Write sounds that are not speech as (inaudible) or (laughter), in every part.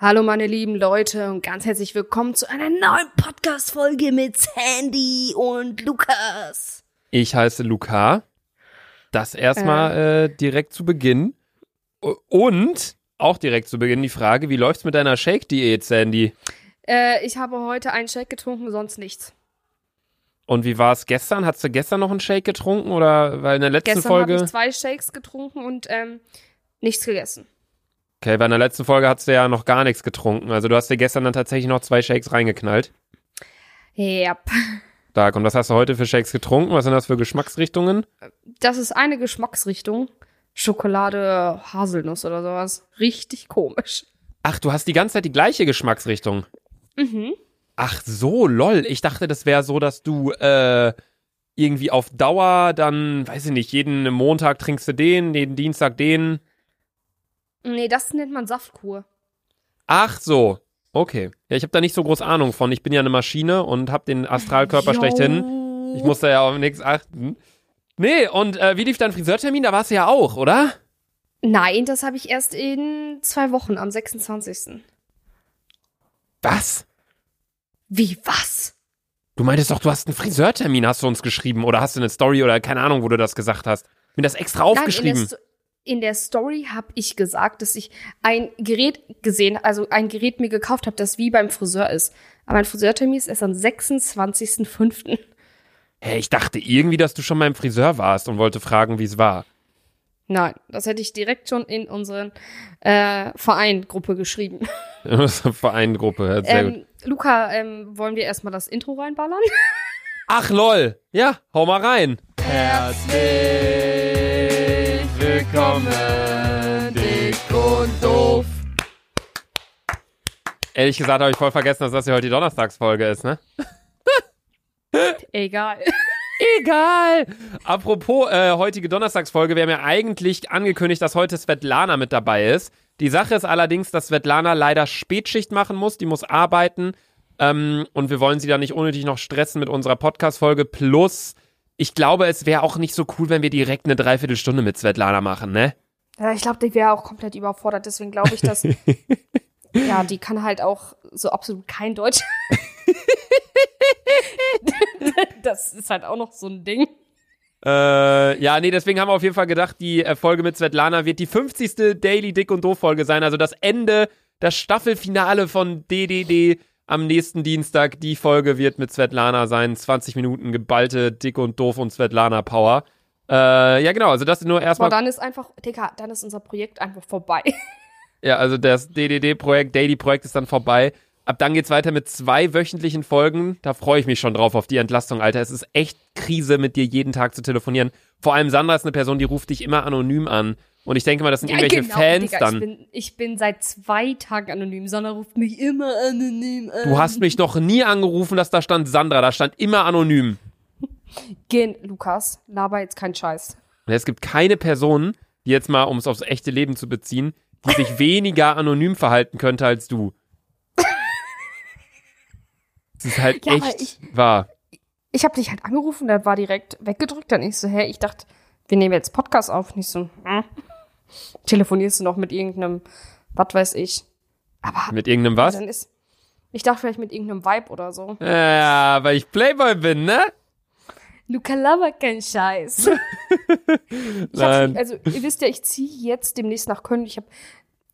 Hallo meine lieben Leute und ganz herzlich willkommen zu einer neuen Podcast-Folge mit Sandy und Lukas. Ich heiße Luca. Das erstmal äh, direkt zu Beginn. Und auch direkt zu Beginn die Frage, wie läuft's mit deiner Shake-Diät, Sandy? Äh, ich habe heute einen Shake getrunken, sonst nichts. Und wie war es gestern? Hast du gestern noch einen Shake getrunken oder weil in der letzten Gestern Folge? habe ich zwei Shakes getrunken und ähm, nichts gegessen. Okay, in der letzten Folge hast du ja noch gar nichts getrunken. Also du hast dir gestern dann tatsächlich noch zwei Shakes reingeknallt. Yep. Stark. Und was hast du heute für Shakes getrunken? Was sind das für Geschmacksrichtungen? Das ist eine Geschmacksrichtung. Schokolade, Haselnuss oder sowas. Richtig komisch. Ach, du hast die ganze Zeit die gleiche Geschmacksrichtung. Mhm. Ach so, lol. Ich dachte, das wäre so, dass du äh, irgendwie auf Dauer dann, weiß ich nicht, jeden Montag trinkst du den, jeden Dienstag den. Nee, das nennt man Saftkur. Ach so. Okay. Ja, ich habe da nicht so groß Ahnung von. Ich bin ja eine Maschine und habe den Astralkörper schlechthin. Ich muss da ja auf nichts achten. Nee, und äh, wie lief dein Friseurtermin? Da warst du ja auch, oder? Nein, das habe ich erst in zwei Wochen, am 26. Was? Wie, was? Du meintest doch, du hast einen Friseurtermin, hast du uns geschrieben. Oder hast du eine Story oder keine Ahnung, wo du das gesagt hast. Mir das extra aufgeschrieben. Nein, in, der Story habe ich gesagt, dass ich ein Gerät gesehen, also ein Gerät mir gekauft habe, das wie beim Friseur ist. Aber mein Friseurtermin ist erst am 26.05. Hä, ich dachte irgendwie, dass du schon beim Friseur warst und wollte fragen, wie es war. Nein, das hätte ich direkt schon in unseren äh, Verein-Gruppe geschrieben. (laughs) Vereingruppe, sehr gut. Ähm, Luca, ähm, wollen wir erstmal das Intro reinballern? Ach lol, ja, hau mal rein. Herzlich willkommen, dick und doof. Ehrlich gesagt habe ich voll vergessen, dass das hier heute die Donnerstagsfolge ist, ne? Egal. Egal. Apropos äh, heutige Donnerstagsfolge, wir haben ja eigentlich angekündigt, dass heute Svetlana mit dabei ist. Die Sache ist allerdings, dass Svetlana leider Spätschicht machen muss, die muss arbeiten ähm, und wir wollen sie da nicht unnötig noch stressen mit unserer Podcast-Folge. Plus, ich glaube, es wäre auch nicht so cool, wenn wir direkt eine Dreiviertelstunde mit Svetlana machen, ne? Ja, ich glaube, die wäre auch komplett überfordert. Deswegen glaube ich, dass. (laughs) ja, die kann halt auch so absolut kein Deutsch. (laughs) das ist halt auch noch so ein Ding. Äh, ja, nee, deswegen haben wir auf jeden Fall gedacht, die äh, Folge mit Svetlana wird die 50. Daily Dick und Doof Folge sein. Also das Ende, das Staffelfinale von DDD am nächsten Dienstag. Die Folge wird mit Svetlana sein. 20 Minuten geballte Dick und Doof und Svetlana Power. Äh, ja, genau. Also das nur Aber erstmal. dann ist einfach, Digga, dann ist unser Projekt einfach vorbei. (laughs) Ja, also das DDD-Projekt, Daily-Projekt ist dann vorbei. Ab dann geht's weiter mit zwei wöchentlichen Folgen. Da freue ich mich schon drauf auf die Entlastung, Alter. Es ist echt Krise, mit dir jeden Tag zu telefonieren. Vor allem Sandra ist eine Person, die ruft dich immer anonym an. Und ich denke mal, das sind irgendwelche Fans Digga, dann. Ich bin, ich bin seit zwei Tagen anonym. Sandra ruft mich immer anonym an. Du hast mich noch nie angerufen, dass da stand Sandra. Da stand immer anonym. Gehen, Lukas, laber jetzt keinen Scheiß. Und es gibt keine Person, die jetzt mal, um es aufs echte Leben zu beziehen, die sich (laughs) weniger anonym verhalten könnte als du. Das ist halt Ja, echt ich- wahr. Ich habe dich halt angerufen, der war direkt weggedrückt. Dann ich so, hä, ich dachte, wir nehmen jetzt Podcast auf. Nicht so, hm. Telefonierst du noch mit irgendeinem, was weiß ich. Aber Mit irgendeinem was? dann ist, ich dachte vielleicht mit irgendeinem Vibe oder so. Ja, weil ich Playboy bin, ne? Luca laber kein Scheiß. (laughs) Nein. also, ihr wisst ja, ich ziehe jetzt demnächst nach Köln. Ich hab,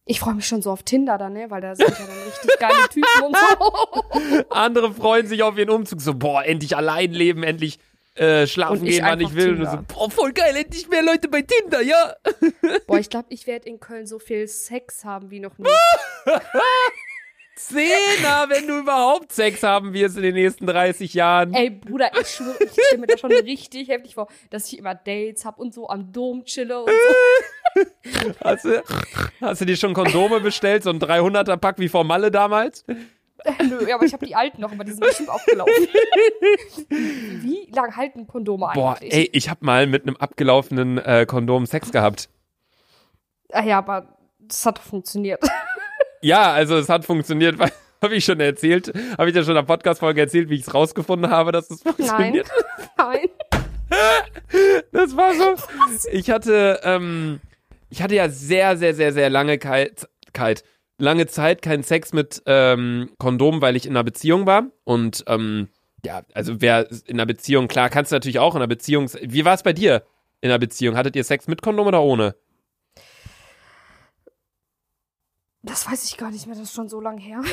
ich freue mich schon so auf Tinder dann, ne, weil da sind ja dann richtig geile (laughs) Typen und so. Andere freuen sich auf ihren Umzug. So, boah, endlich allein leben, endlich äh, schlafen Und gehen, wann ich will. Und so, Tinder. boah, voll geil, endlich mehr Leute bei Tinder, ja. (laughs) Boah, ich glaube, ich werde in Köln so viel Sex haben wie noch nie. (laughs) Zehner, wenn du überhaupt Sex haben wirst in den nächsten 30 Jahren. Ey, Bruder, ich schwöre, ich stelle mir das schon (laughs) richtig heftig vor, dass ich immer Dates hab und so am Dom chille und so. Hast du, hast du dir schon Kondome bestellt? So ein 300er-Pack wie vor Malle damals? Nö, aber ich habe die alten noch, aber die sind bestimmt aufgelaufen. (laughs) Wie lang halten Kondome Boah, eigentlich? ey, ich hab mal mit einem abgelaufenen äh, Kondom Sex gehabt. Ah ja, aber das hat doch funktioniert. (laughs) Ja, also es hat funktioniert, weil (laughs) habe ich schon erzählt, habe ich ja schon in der Podcast-Folge erzählt, wie ich es rausgefunden habe, dass es Nein. funktioniert. Nein. Das war so. Ich hatte, ähm, ich hatte ja sehr, sehr, sehr, sehr lange Kalt, kalt, lange Zeit keinen Sex mit ähm, Kondom, weil ich in einer Beziehung war. Und ähm, ja, also wer in einer Beziehung, klar, kannst du natürlich auch in einer Beziehung. Wie war es bei dir in einer Beziehung? Hattet ihr Sex mit Kondom oder ohne? Das weiß ich gar nicht mehr, das ist schon so lang her. (laughs)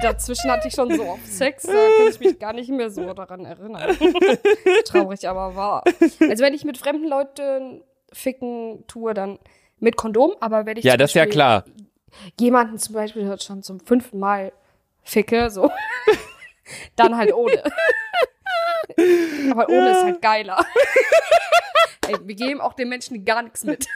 Dazwischen hatte ich schon so oft Sex, da kann ich mich gar nicht mehr so daran erinnern. Traurig, aber wahr. Also wenn ich mit fremden Leuten ficken tue, dann mit Kondom, aber wenn ich Ja, das ist ja klar. jemanden zum Beispiel hört schon zum fünften Mal ficke, so, (laughs) dann halt ohne. aber ohne ist halt geiler. (laughs) Ey, wir geben auch den Menschen gar nichts mit.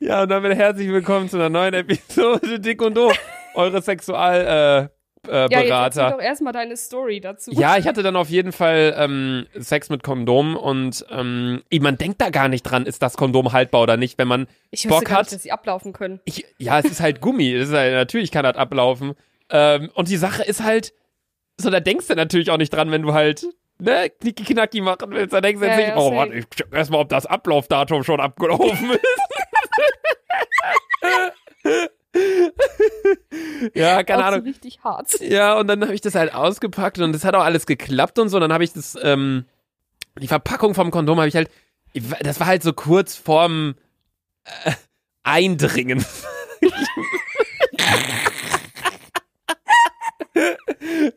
Ja, und damit herzlich willkommen zu einer neuen Episode Dick und Doof. Eure Sexual, äh, äh, Ja, Berater. doch erstmal deine Story dazu. Ja, ich hatte dann auf jeden Fall ähm, Sex mit Kondom und ähm, man denkt da gar nicht dran, ist das Kondom haltbar oder nicht, wenn man ich Bock gar hat. nicht, dass sie ablaufen können. Ich, ja, es ist halt (laughs) Gummi. Es ist halt, natürlich kann das ablaufen. Ähm, und die Sache ist halt, so, da denkst du natürlich auch nicht dran, wenn du halt, ne, knicki knacki machen willst. Da denkst du Ja, jetzt nicht, ja, oh. Mann, ich check erstmal, ob das Ablaufdatum schon abgelaufen (laughs) ist. (laughs) ja, keine Ahnung. So richtig hart. Ja, und dann habe ich das halt ausgepackt und das hat auch alles geklappt und so. Dann habe ich das, ähm, die Verpackung vom Kondom habe ich halt, das war halt so kurz vorm äh, Eindringen. (laughs)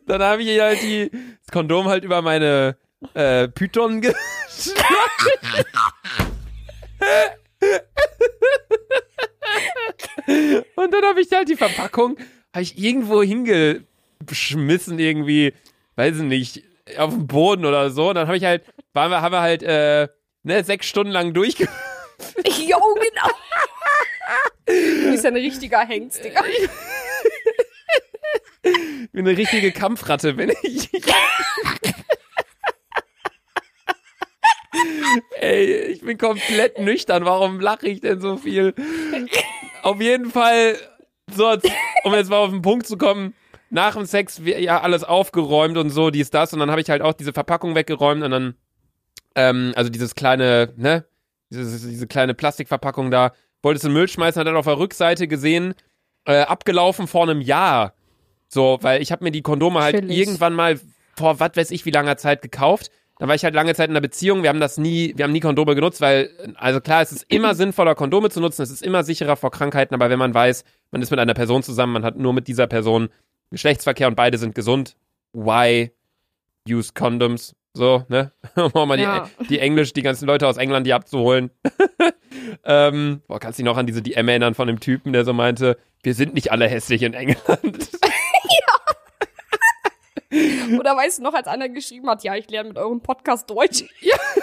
dann habe ich halt die, das Kondom halt über meine äh, Python (laughs) geschlagen. Und dann habe ich halt die Verpackung, habe ich irgendwo hingeschmissen irgendwie, weiß ich nicht, auf dem Boden oder so. Und dann habe ich halt, waren wir, haben wir halt, äh, ne, sechs Stunden lang durchge... (laughs) Jo, genau. Du bist ja ein richtiger Hengst, Digga. Ich bin eine richtige Kampfratte, wenn ich. (laughs) Ey, ich bin komplett nüchtern. Warum lache ich denn so viel? Auf jeden Fall, so, um jetzt mal auf den Punkt zu kommen, nach dem Sex ja alles aufgeräumt und so, dies, das. Und dann habe ich halt auch diese Verpackung weggeräumt und dann, ähm, also dieses kleine, ne, diese, diese kleine Plastikverpackung da, wollte es in den Müll schmeißen, hat dann auf der Rückseite gesehen, äh, abgelaufen vor einem Jahr. So, weil ich habe mir die Kondome halt Chillig. irgendwann mal vor was weiß ich wie langer Zeit gekauft. Dann war ich halt lange Zeit in einer Beziehung. Wir haben das nie, wir haben nie Kondome genutzt, weil, also klar, es ist immer sinnvoller, Kondome zu nutzen. Es ist immer sicherer vor Krankheiten. Aber wenn man weiß, man ist mit einer Person zusammen, man hat nur mit dieser Person Geschlechtsverkehr und beide sind gesund, why use condoms? So, ne? (laughs) Um mal Ja. die, die Englisch, die ganzen Leute aus England, die abzuholen. (laughs) ähm, boah, kannst du dich noch an diese DM erinnern von dem Typen, der so meinte, wir sind nicht alle hässlich in England. (laughs) (laughs) Oder weißt du noch, als einer geschrieben hat, ja, ich lerne mit eurem Podcast Deutsch.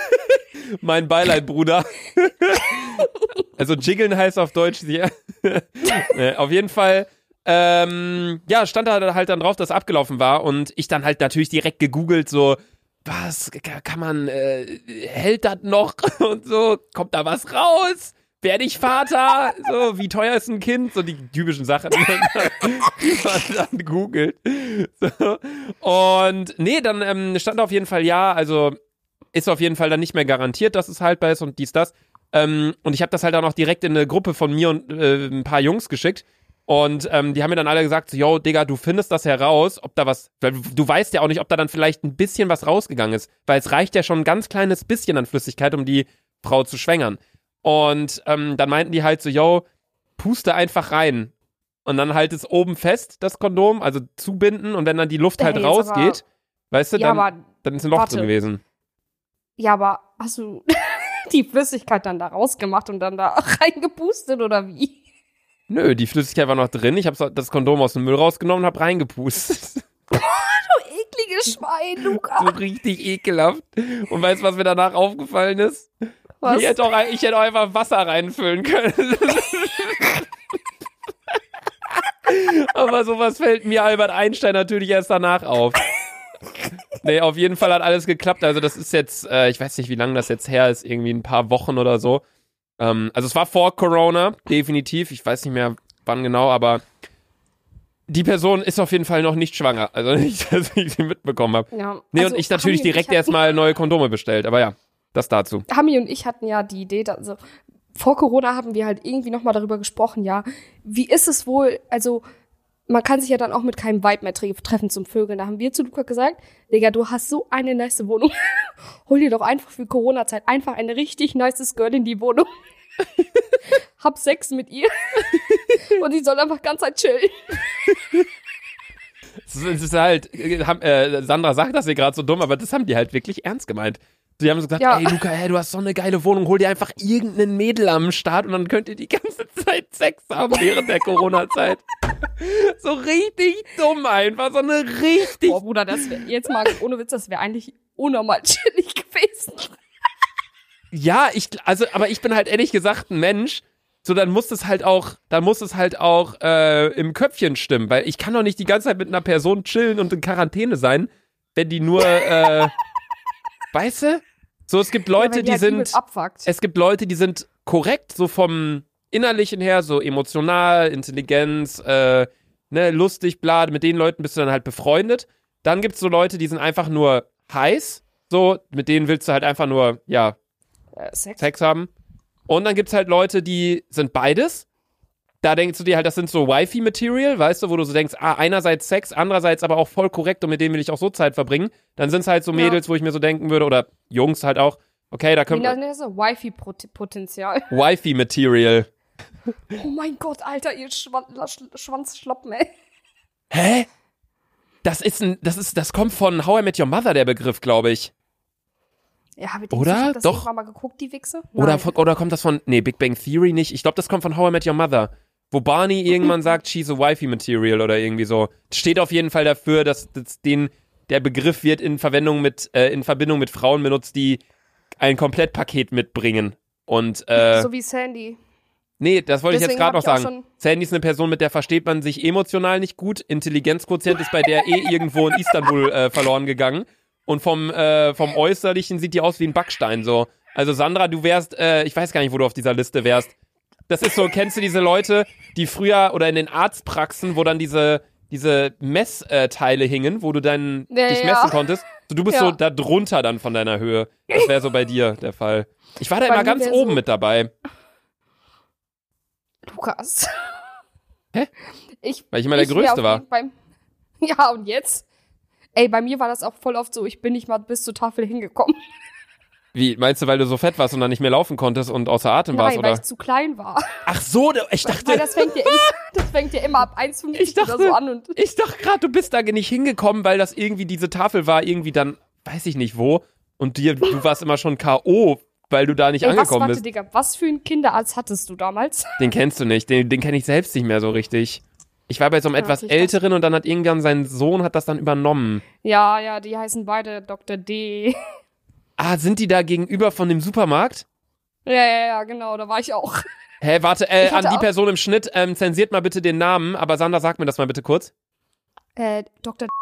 (laughs) mein Beileid, Bruder. (laughs) also jiggeln heißt auf Deutsch, ja. Äh, auf jeden Fall, ähm, ja, stand da halt dann drauf, dass abgelaufen war und ich dann halt natürlich direkt gegoogelt, so, was ka- kann man, äh, hält das noch und so, kommt da was raus? Werde ich Vater? So, wie teuer ist ein Kind? So die typischen Sachen, die (laughs) man, die man dann googelt. So. Und nee, dann ähm, stand auf jeden Fall ja, also ist auf jeden Fall dann nicht mehr garantiert, dass es haltbar ist und dies, das. Ähm, und ich habe das halt auch noch direkt in eine Gruppe von mir und äh, ein paar Jungs geschickt. Und ähm, die haben mir dann alle gesagt, so, yo, Digga, du findest das heraus, ob da was, weil du weißt ja auch nicht, ob da dann vielleicht ein bisschen was rausgegangen ist, weil es reicht ja schon ein ganz kleines bisschen an Flüssigkeit, um die Frau zu schwängern. Und ähm, dann meinten die halt so, yo, puste einfach rein. Und dann halt es oben fest, das Kondom, also zubinden und wenn dann die Luft halt Ey, jetzt aber- rausgeht, weißt du, Ja, dann, aber, dann ist ein Loch warte. drin gewesen. ja, aber hast du (laughs) die Flüssigkeit dann da rausgemacht und dann da (laughs) reingepustet oder wie? Nö, die Flüssigkeit war noch drin. Ich habe das Kondom aus dem Müll rausgenommen und habe reingepustet. (laughs) Ekliges Schwein, Luca. so richtig ekelhaft. Und weißt du, was mir danach aufgefallen ist? Was? Ich hätte, auch, ich hätte auch einfach Wasser reinfüllen können. Aber sowas fällt mir Albert Einstein natürlich erst danach auf. Nee, auf jeden Fall hat alles geklappt. Also das ist jetzt, äh, ich weiß nicht, wie lange das jetzt her ist, irgendwie ein paar Wochen oder so. Ähm, also es war vor Corona, definitiv. Ich weiß nicht mehr wann genau, aber die Person ist auf jeden Fall noch nicht schwanger. Also (laughs) nicht, dass ich sie mitbekommen habe. Ja. Nee, Also, und ich natürlich direkt erstmal neue Kondome bestellt, aber ja. Das dazu. Hami und ich hatten ja die Idee, also vor Corona haben wir halt irgendwie nochmal darüber gesprochen, ja, wie ist es wohl, also man kann sich ja dann auch mit keinem Vibe mehr tre treffen zum Vögeln. Da haben wir zu Luca gesagt, Digga, du hast so eine nice Wohnung. (laughs) Hol dir doch einfach für Corona-Zeit einfach eine richtig nice Girl in die Wohnung. (laughs) Hab Sex mit ihr. (laughs) und sie soll einfach ganz Zeit chillen. Es ist halt, äh, Sandra sagt das hier gerade so dumm, aber das haben die halt wirklich ernst gemeint. Die haben so gesagt, Ja. ey Luca, ey, du hast so eine geile Wohnung, hol dir einfach irgendeinen Mädel am Start und dann könnt ihr die ganze (laughs) Zeit Sex haben während der Corona-Zeit. so richtig dumm einfach, so eine richtig Boah, Bruder, das wäre jetzt mal ohne Witz, das wäre eigentlich unnormal chillig gewesen. Ja, ich, also, aber ich bin halt ehrlich gesagt ein Mensch. So, dann muss es halt auch, dann muss es halt auch äh, im Köpfchen stimmen, weil ich kann doch nicht die ganze Zeit mit einer Person chillen und in Quarantäne sein, wenn die nur, äh, (laughs) weißt du? So, es gibt Leute, ja, wenn die halt sind, es gibt Leute, die sind korrekt, so vom Innerlichen her, so emotional, Intelligenz, äh, ne, lustig, bla, mit den Leuten bist du dann halt befreundet. Dann gibt's so Leute, die sind einfach nur heiß, so, mit denen willst du halt einfach nur, ja, Äh, Sex. Sex haben. Und dann gibt's halt Leute, die sind beides. Da denkst du dir halt, das sind so Wifi-Material, weißt du, wo du so denkst, ah, einerseits Sex, andererseits aber auch voll korrekt und mit denen will ich auch so Zeit verbringen. Dann sind's halt so Ja. Mädels, wo ich mir so denken würde, oder Jungs halt auch, okay, da können wir. das so? Wifi-Potenzial. (laughs) Wifi-Material. Oh mein Gott, Alter, ihr Schwan Sch Schwanzschloppen, ey. Hä? Das ist ein, das ist, das kommt von How I Met Your Mother, der Begriff, glaube ich. Ja, hab ich Oder? Das Doch. mal geguckt, die Wichse? Oder, Nein. oder kommt das von, nee, Big Bang Theory nicht. Ich glaube, das kommt von How I Met Your Mother. Wo Barney irgendwann sagt, she's a Wifi Material oder irgendwie so. Steht auf jeden Fall dafür, dass, dass den, der Begriff wird in Verwendung mit, äh, in Verbindung mit Frauen benutzt, die ein Komplettpaket mitbringen. Und, äh, so wie Sandy. nee, das wollte ich jetzt Deswegen gerade noch sagen. Sandy ist eine Person, mit der versteht man sich emotional nicht gut. Intelligenzquotient ist bei der eh irgendwo in Istanbul äh, verloren gegangen. Und vom, äh, vom Äußerlichen sieht die aus wie ein Backstein, so. Also Sandra, du wärst, äh, ich weiß gar nicht, wo du auf dieser Liste wärst. Das ist so, kennst du diese Leute, die früher oder in den Arztpraxen, wo dann diese, diese Messteile hingen, wo du dann Ja, dich ja. messen konntest? So, du bist Ja. so da drunter dann von deiner Höhe. Das wäre so bei dir der Fall. Ich war da Bei immer ganz oben so- mit dabei. Lukas. Hä? Ich, Weil ich immer der wär Größte war. Beim, (laughs) ja, und jetzt? Ey, bei mir war das auch voll oft so, ich bin nicht mal bis zur Tafel hingekommen. Wie, meinst du, weil du so fett warst und dann nicht mehr laufen konntest und außer Atem warst, Nein, weil oder? ich zu klein war. Ach so, ich Weil dachte, das fängt ja, immer, (laughs) das fängt ja immer ab 1,50 Ich dachte- oder so an. Und ich dachte gerade, du bist da nicht hingekommen, weil das irgendwie diese Tafel war, irgendwie dann, weiß ich nicht wo. Und dir, du warst immer schon K.O., weil du da nicht Ey, was, angekommen warte, bist. Digga, was für einen Kinderarzt hattest du damals? (laughs) Den kennst du nicht, den, den kenne ich selbst nicht mehr so richtig. Ich war bei so einem Ja, etwas älteren und dann hat irgendwann sein Sohn hat das dann übernommen. Ja, ja, die heißen beide Dr. D. (laughs) Ah, sind die da gegenüber von dem Supermarkt? Ja, ja, ja, genau, da war ich auch. Hä, warte, äh, an die auch- Person im Schnitt, ähm, zensiert mal bitte den Namen, aber Sander, sag mir das mal bitte kurz. Äh, Dr. (laughs)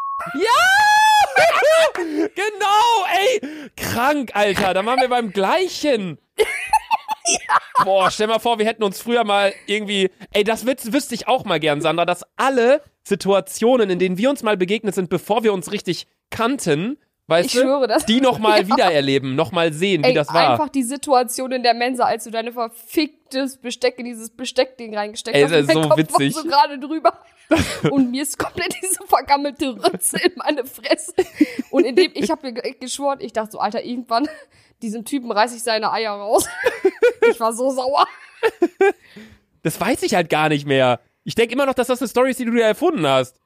Genau, ey! Krank, Alter. Da waren wir beim gleichen. (laughs) Boah, stell mal vor, wir hätten uns früher mal irgendwie. Ey, das wüs wüsste ich auch mal gern, Sandra, dass alle Situationen, in denen wir uns mal begegnet sind, bevor wir uns richtig kannten, weißt Ich du, schwöre das. die nochmal (laughs) wiedererleben, nochmal sehen, wie Ey, das war. einfach die Situation in der Mensa, als du deine verficktes Besteck in dieses Besteckding reingesteckt Ey, hast. das ist und so mein Kopf witzig. War so gerade drüber. (laughs) und mir ist komplett diese vergammelte Rütze in meine Fresse. Und in dem, ich habe mir ge- geschworen, ich dachte so, Alter, irgendwann, diesem Typen reiß ich seine Eier raus. (laughs) ich war so sauer. Das weiß ich halt gar nicht mehr. Ich denke immer noch, dass das eine Story ist, die du dir erfunden hast.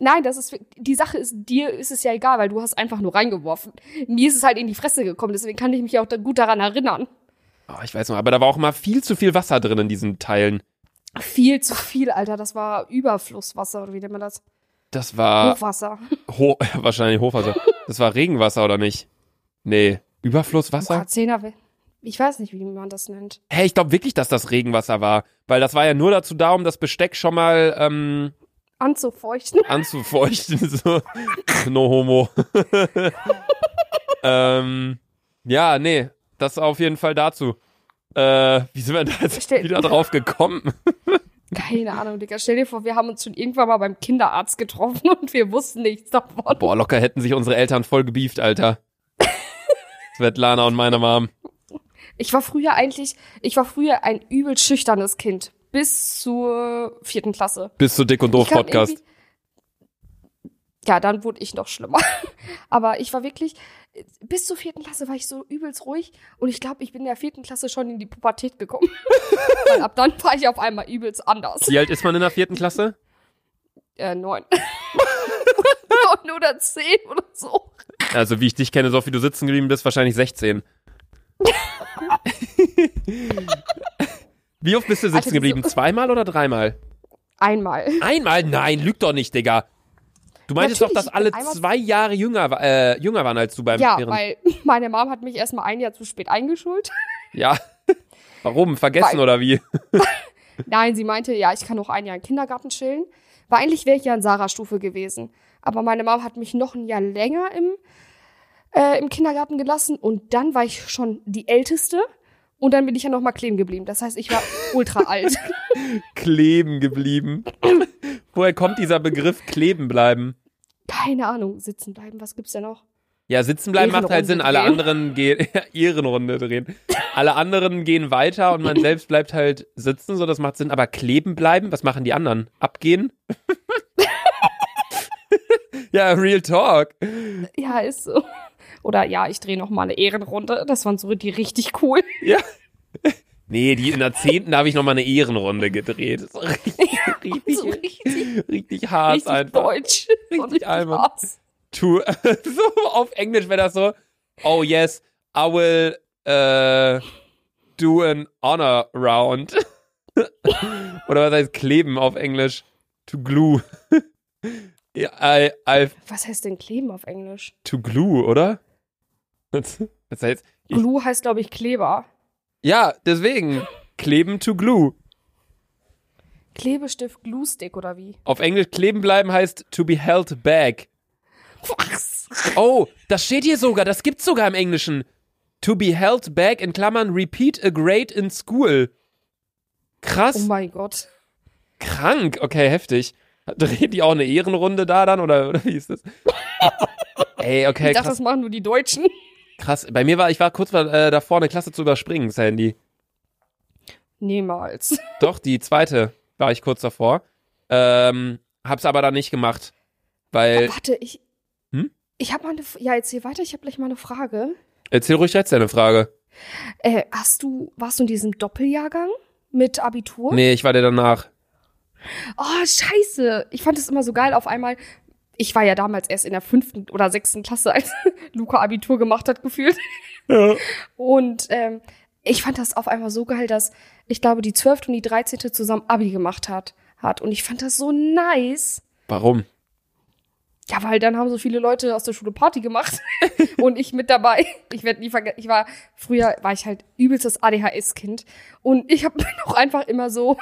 Nein, das ist, die Sache ist, dir ist es ja egal, weil du hast einfach nur reingeworfen. Mir ist es halt in die Fresse gekommen, deswegen kann ich mich auch gut daran erinnern. Oh, ich weiß noch, aber da war auch immer viel zu viel Wasser drin in diesen Teilen. Viel zu viel, Alter. Das war Überflusswasser, oder wie nennt man das? Das war. Hochwasser. Ho (laughs) wahrscheinlich Hochwasser. Das war Regenwasser oder nicht? Nee. Überflusswasser? K10er. Ich weiß nicht, wie man das nennt. Hä, ich glaube wirklich, dass das Regenwasser war. Weil das war ja nur dazu da, um das Besteck schon mal ähm, Anzufeuchten. (laughs) anzufeuchten. (laughs) so. No homo. (laughs) ähm, ja, nee. Das auf jeden Fall dazu. Äh, wie sind wir da jetzt Stell- wieder drauf gekommen? Keine Ahnung, Digga. Stell dir vor, wir haben uns schon irgendwann mal beim Kinderarzt getroffen und wir wussten nichts davon. Boah, locker hätten sich unsere Eltern voll gebieft, Alter. Svetlana und meine Mom. Ich war früher eigentlich, ich war früher ein übel schüchternes Kind. Bis zur vierten Klasse. Bis zu Dick und Doof Podcast. Ja, dann wurde ich noch schlimmer. (laughs) Aber ich war wirklich, bis zur vierten Klasse war ich so übelst ruhig. Und ich glaube, ich bin in der vierten Klasse schon in die Pubertät gekommen. (laughs) Weil ab dann war ich auf einmal übelst anders. Wie alt ist man in der vierten Klasse? Äh, neun. (laughs) neun oder zehn oder so. Also wie ich dich kenne, so wie du sitzen geblieben bist, wahrscheinlich 16. Wie oft bist du sitzen Alter, geblieben? wieso- (laughs) Zweimal oder dreimal? Einmal. Einmal? Nein, lüg doch nicht, Digga. Du meintest doch, dass alle zwei Jahre jünger, äh, jünger waren als du beim Ja, während- weil (laughs) meine Mom hat mich erstmal ein Jahr zu spät eingeschult. (laughs) Ja. Warum? Vergessen Weil- oder wie? Nein, sie meinte, ja, ich kann noch ein Jahr im Kindergarten chillen. Weil eigentlich wäre ich ja in Sarah-Stufe gewesen. Aber meine Mom hat mich noch ein Jahr länger im, äh, im Kindergarten gelassen und dann war ich schon die Älteste und dann bin ich ja noch mal kleben geblieben. Das heißt, ich war ultra (laughs) alt. Kleben geblieben. Woher kommt dieser Begriff kleben bleiben? Keine Ahnung, sitzen bleiben, was gibt's denn noch? Ja, sitzen bleiben macht halt Sinn. Alle drehen. anderen gehen, (laughs) Ehrenrunde drehen. Alle anderen gehen weiter und man selbst bleibt halt sitzen, so das macht Sinn. Aber kleben bleiben, was machen die anderen? Abgehen? (laughs) ja, Real Talk. Ja, ist so. Oder ja, ich drehe noch mal eine Ehrenrunde. Das waren so die richtig cool. (laughs) Ja. Nee, die in der zehnten habe ich noch mal eine Ehrenrunde gedreht. Das richtig, (laughs) richtig, So richtig, richtig hart richtig einfach. deutsch. Richtig hart. To, (laughs) so auf Englisch wäre das so, oh yes, I will äh, do an honor round. Oder was heißt kleben auf Englisch? To glue. ja, I, I, Was heißt denn kleben auf Englisch? to glue, oder? Das heißt, Glue heißt, glaube ich, Kleber. ja, deswegen. Kleben to glue. Klebestift, Glue-Stick oder wie? Auf Englisch kleben bleiben heißt to be held back. Was? Oh, das steht hier sogar, das gibt's sogar im Englischen. To be held back in Klammern repeat a grade in school. Krass, Oh mein Gott. krank. Okay, heftig. Dreht die auch eine Ehrenrunde da dann oder, oder wie ist das? (laughs) Ey, okay, ich dachte, krass, das machen nur die Deutschen. Krass. Bei mir war, ich war kurz äh, davor, eine Klasse zu überspringen, Sandy. Niemals. (laughs) Doch, die zweite war ich kurz davor. Ähm, hab's aber dann nicht gemacht. Weil, Warte, ich. Hm? Ich habe mal eine. Ja, erzähl weiter, ich habe gleich mal eine Frage. erzähl ruhig jetzt deine Frage. Äh, hast du. Warst du in diesem Doppeljahrgang mit Abitur? Nee, ich war der danach. Oh, scheiße. Ich fand es immer so geil. Auf einmal. Ich war ja damals erst in der fünften oder sechsten Klasse, als (laughs) Luca Abitur gemacht hat, gefühlt. Ja. Und ähm, ich fand das auf einmal so geil, dass ich glaube, die zwölfte und die dreizehnte zusammen Abi gemacht hat. hat. Und ich fand das so nice. Warum? Ja, weil dann haben so viele Leute aus der Schule Party gemacht (laughs) und ich mit dabei. Ich werde nie vergessen, ich war früher war ich halt übelstes ADHS-Kind und ich habe auch (laughs) einfach immer so,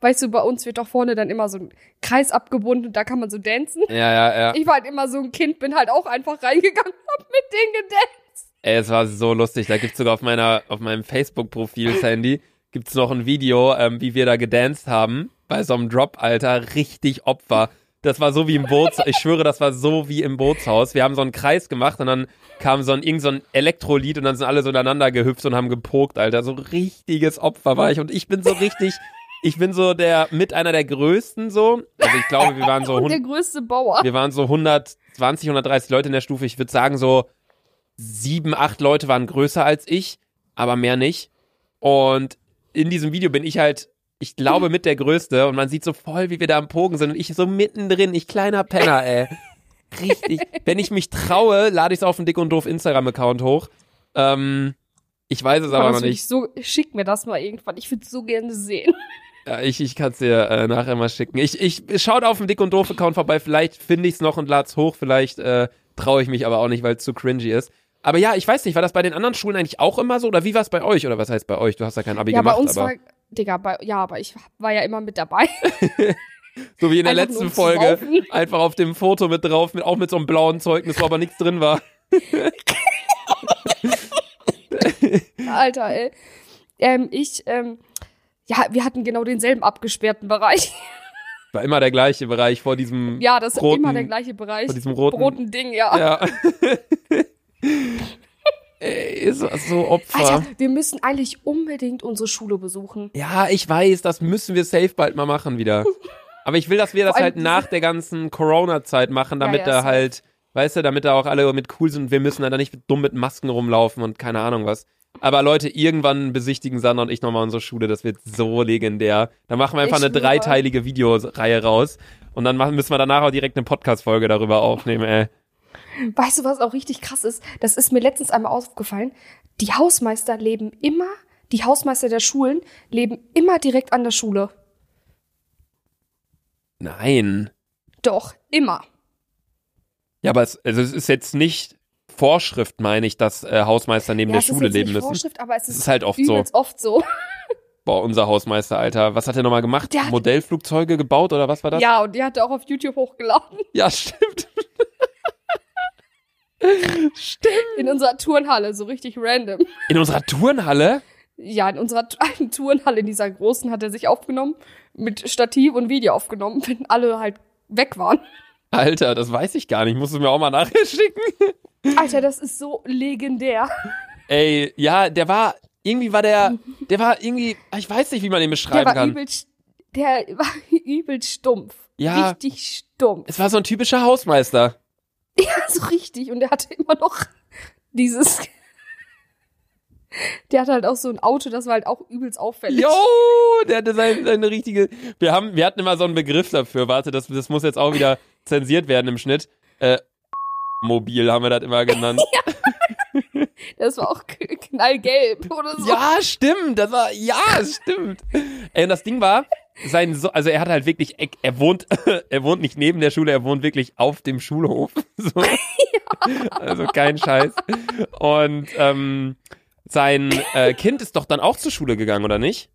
weißt du, bei uns wird doch vorne dann immer so ein Kreis abgebunden und da kann man so dancen. Ja, ja, ja. Ich war halt immer so ein Kind, bin halt auch einfach reingegangen, hab mit denen gedanced. Ey, es war so lustig. Da gibt's sogar auf meiner, auf meinem Facebook-Profil, Sandy, gibt's noch ein Video, ähm, wie wir da gedanced haben. Bei so einem Drop, Alter. Richtig Opfer. Das war so wie im Boots, ich schwöre, das war so wie im Bootshaus. Wir haben so einen Kreis gemacht und dann kam so ein, irgend so ein Elektrolied und dann sind alle so ineinander gehüpft und haben gepokt, Alter. So richtiges Opfer war ich. Und ich bin so richtig, ich bin so der, mit einer der größten so. Also ich glaube, wir waren so (laughs) Und der 100, größte Bauer. wir waren so 120, 130 Leute in der Stufe. Ich würde sagen, so sieben, acht Leute waren größer als ich, aber mehr nicht. Und in diesem Video bin ich halt, ich glaube, mit der Größte. Und man sieht so voll, wie wir da am Pogen sind. Und ich so mittendrin, ich kleiner Penner, ey. Richtig. (laughs) Wenn ich mich traue, lade ich es auf den Dick und Doof Instagram-Account hoch. Ähm, ich weiß es aber noch nicht. ich so, schick mir das mal irgendwann. Ich würde so gerne sehen. Ja, ich ich kann es dir äh, nachher mal schicken. Ich, ich schaut auf dem Dick und Doof Account vorbei. Vielleicht finde ich es noch und lad's hoch. Vielleicht äh, traue ich mich aber auch nicht, weil es zu cringy ist. Aber ja, ich weiß nicht, war das bei den anderen Schulen eigentlich auch immer so? Oder wie war es bei euch? Oder was heißt bei euch? Du hast ja kein Abi ja, gemacht, bei uns aber war, Digga, bei, ja, aber ich war ja immer mit dabei. (laughs) so wie in der einfach letzten Folge. Einfach auf dem Foto mit drauf, mit, auch mit so einem blauen Zeugnis, wo aber nichts drin war. (laughs) Alter, ey. Ähm, ich, ähm, ja, wir hatten genau denselben abgesperrten Bereich. (laughs) War immer der gleiche Bereich vor diesem, Ja, das ist Roten- immer der gleiche Bereich. vor diesem roten. Roten Ding, ja. Ja. (laughs) Ey, ist das so Opfer. Alter, wir müssen eigentlich unbedingt unsere Schule besuchen. Ja, ich weiß, das müssen wir safe bald mal machen wieder. (laughs) Aber ich will, dass wir das halt nach der ganzen Corona-Zeit machen, damit ja, da safe. halt, weißt du, damit da auch alle mit cool sind und wir müssen dann da nicht dumm mit Masken rumlaufen und keine Ahnung was. Aber Leute, irgendwann besichtigen Sandra und ich nochmal unsere Schule, das wird so legendär. Da machen wir einfach Ich eine dreiteilige Videoreihe raus und dann machen, müssen wir danach auch direkt eine Podcast-Folge darüber aufnehmen, ey. Weißt du, was auch richtig krass ist? Das ist mir letztens einmal aufgefallen. Die Hausmeister leben immer, die Hausmeister der Schulen leben immer direkt an der Schule. Nein. Doch, immer. Ja, aber es, also es ist jetzt nicht Vorschrift, meine ich, dass äh, Hausmeister neben ja, der Schule leben müssen. Vorschrift, aber es ist, ist halt oft so. oft so. Boah, unser Hausmeister, Alter. Was hat er nochmal gemacht? Der hat- Modellflugzeuge gebaut oder was war das? Ja, und die hat er auch auf YouTube hochgeladen. Ja, (laughs) stimmt. In unserer Turnhalle, so richtig random. In unserer Turnhalle? Ja, in unserer (laughs) Turnhalle, in dieser großen, hat er sich aufgenommen, mit Stativ und Video aufgenommen, wenn alle halt weg waren. Alter, das weiß ich gar nicht. Musst du mir auch mal nachher schicken. Alter, das ist so legendär. Ey, ja, der war, irgendwie war der, der war irgendwie, ich weiß nicht, wie man den Der beschreiben war kann. übelst, der war (laughs) übelst stumpf. Ja. Richtig stumpf. Es war so ein typischer Hausmeister. (laughs) Ja, so richtig. Und der hatte immer noch dieses. (laughs) Der hatte halt auch so ein Auto, das war halt auch übelst auffällig. Jo, der hatte sein, seine richtige. Wir haben, wir hatten immer so einen Begriff dafür. Warte, das, das muss jetzt auch wieder zensiert werden im Schnitt. Äh, Mobil haben wir das immer genannt. (laughs) Das war auch knallgelb oder so. Ja, stimmt. Das war, ja, stimmt. Ey, und das Ding war, sein, so also er hat halt wirklich, er wohnt, (laughs) er wohnt nicht neben der Schule, er wohnt wirklich auf dem Schulhof. (laughs) So. Also kein Scheiß. Und ähm, sein äh, Kind ist doch dann auch zur Schule gegangen, oder nicht?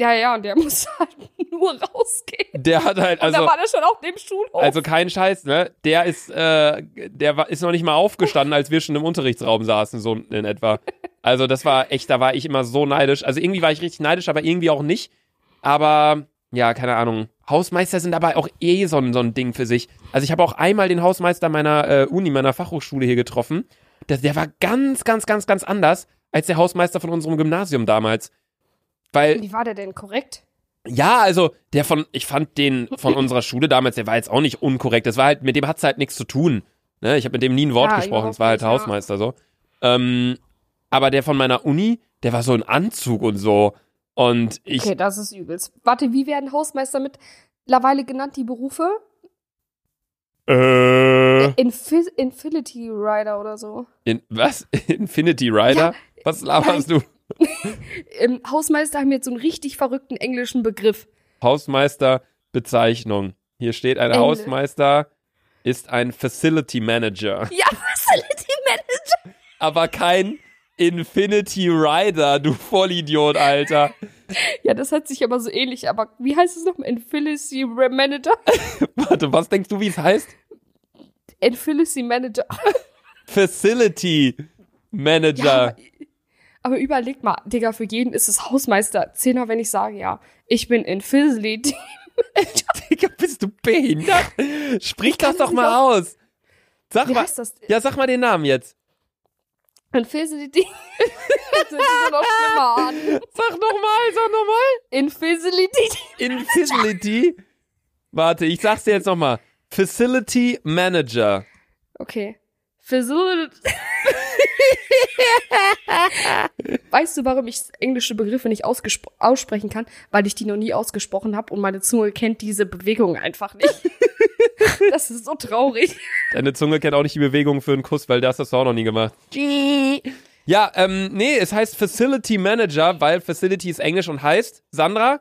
Ja, ja, und der (laughs) musste halt nur rausgehen. Der hat halt, Und also. da war der schon auf dem Schulhof. Also kein Scheiß, ne? Der ist, äh, der war, ist noch nicht mal aufgestanden, als wir schon im Unterrichtsraum saßen, so in etwa. Also das war echt, da war ich immer so neidisch. Also irgendwie war ich richtig neidisch, aber irgendwie auch nicht. Aber ja, keine Ahnung. Hausmeister sind aber auch eh so ein, so ein Ding für sich. Also ich habe auch einmal den Hausmeister meiner äh, Uni, meiner Fachhochschule hier getroffen. Der, der war ganz, ganz, ganz, ganz anders als der Hausmeister von unserem Gymnasium damals. Weil Wie war der denn korrekt? ja, also der von, ich fand den von unserer Schule damals, der war jetzt auch nicht unkorrekt. Das war halt, mit dem hat's halt nichts zu tun. Ne? Ich habe mit dem nie ein Wort Ja, gesprochen, es war halt nicht, ja. Hausmeister so. Ähm, aber der von meiner Uni, der war so ein Anzug und so. Und ich, Okay, das ist übelst. Warte, wie werden Hausmeister mittlerweile genannt, die Berufe? äh, Infi Infinity Rider oder so. in, was? (laughs) Infinity Rider? was laberst du? (laughs) Ähm, Hausmeister haben jetzt so einen richtig verrückten englischen Begriff. Hausmeister Bezeichnung. Hier steht ein Ende. Hausmeister ist ein Facility Manager, (laughs) Ja, Facility Manager. aber kein Infinity Rider, du Vollidiot, Alter. (laughs) Ja, das hat sich aber so ähnlich. Aber wie heißt es nochmal? Infinity Manager? Warte, was denkst du, wie es heißt? Infinity Manager. Facility Manager. Ja, aber, überleg mal, Digga, für jeden ist es Hausmeister. Zehner, wenn ich sage, ja, ich bin Infinity. (laughs) Digga, bist du behindert? Sprich das doch das mal aus. Sag Wie mal. heißt das? Ja, sag mal den Namen jetzt. Infinity. (laughs) das hört sich so noch schlimmer an. Sag nochmal, sag nochmal. Infinity. Infacility. Warte, ich sag's dir jetzt nochmal. Facility Manager. Okay. Facility. (laughs) (laughs) weißt du, warum ich englische Begriffe nicht aussprechen kann? Weil ich die noch nie ausgesprochen habe und meine Zunge kennt diese Bewegung einfach nicht. (laughs) das ist so traurig. Deine Zunge kennt auch nicht die Bewegung für einen Kuss, weil das hast du auch noch nie gemacht. (laughs) Ja, ähm, nee, es heißt Facility Manager, weil Facility ist Englisch und heißt, Sandra?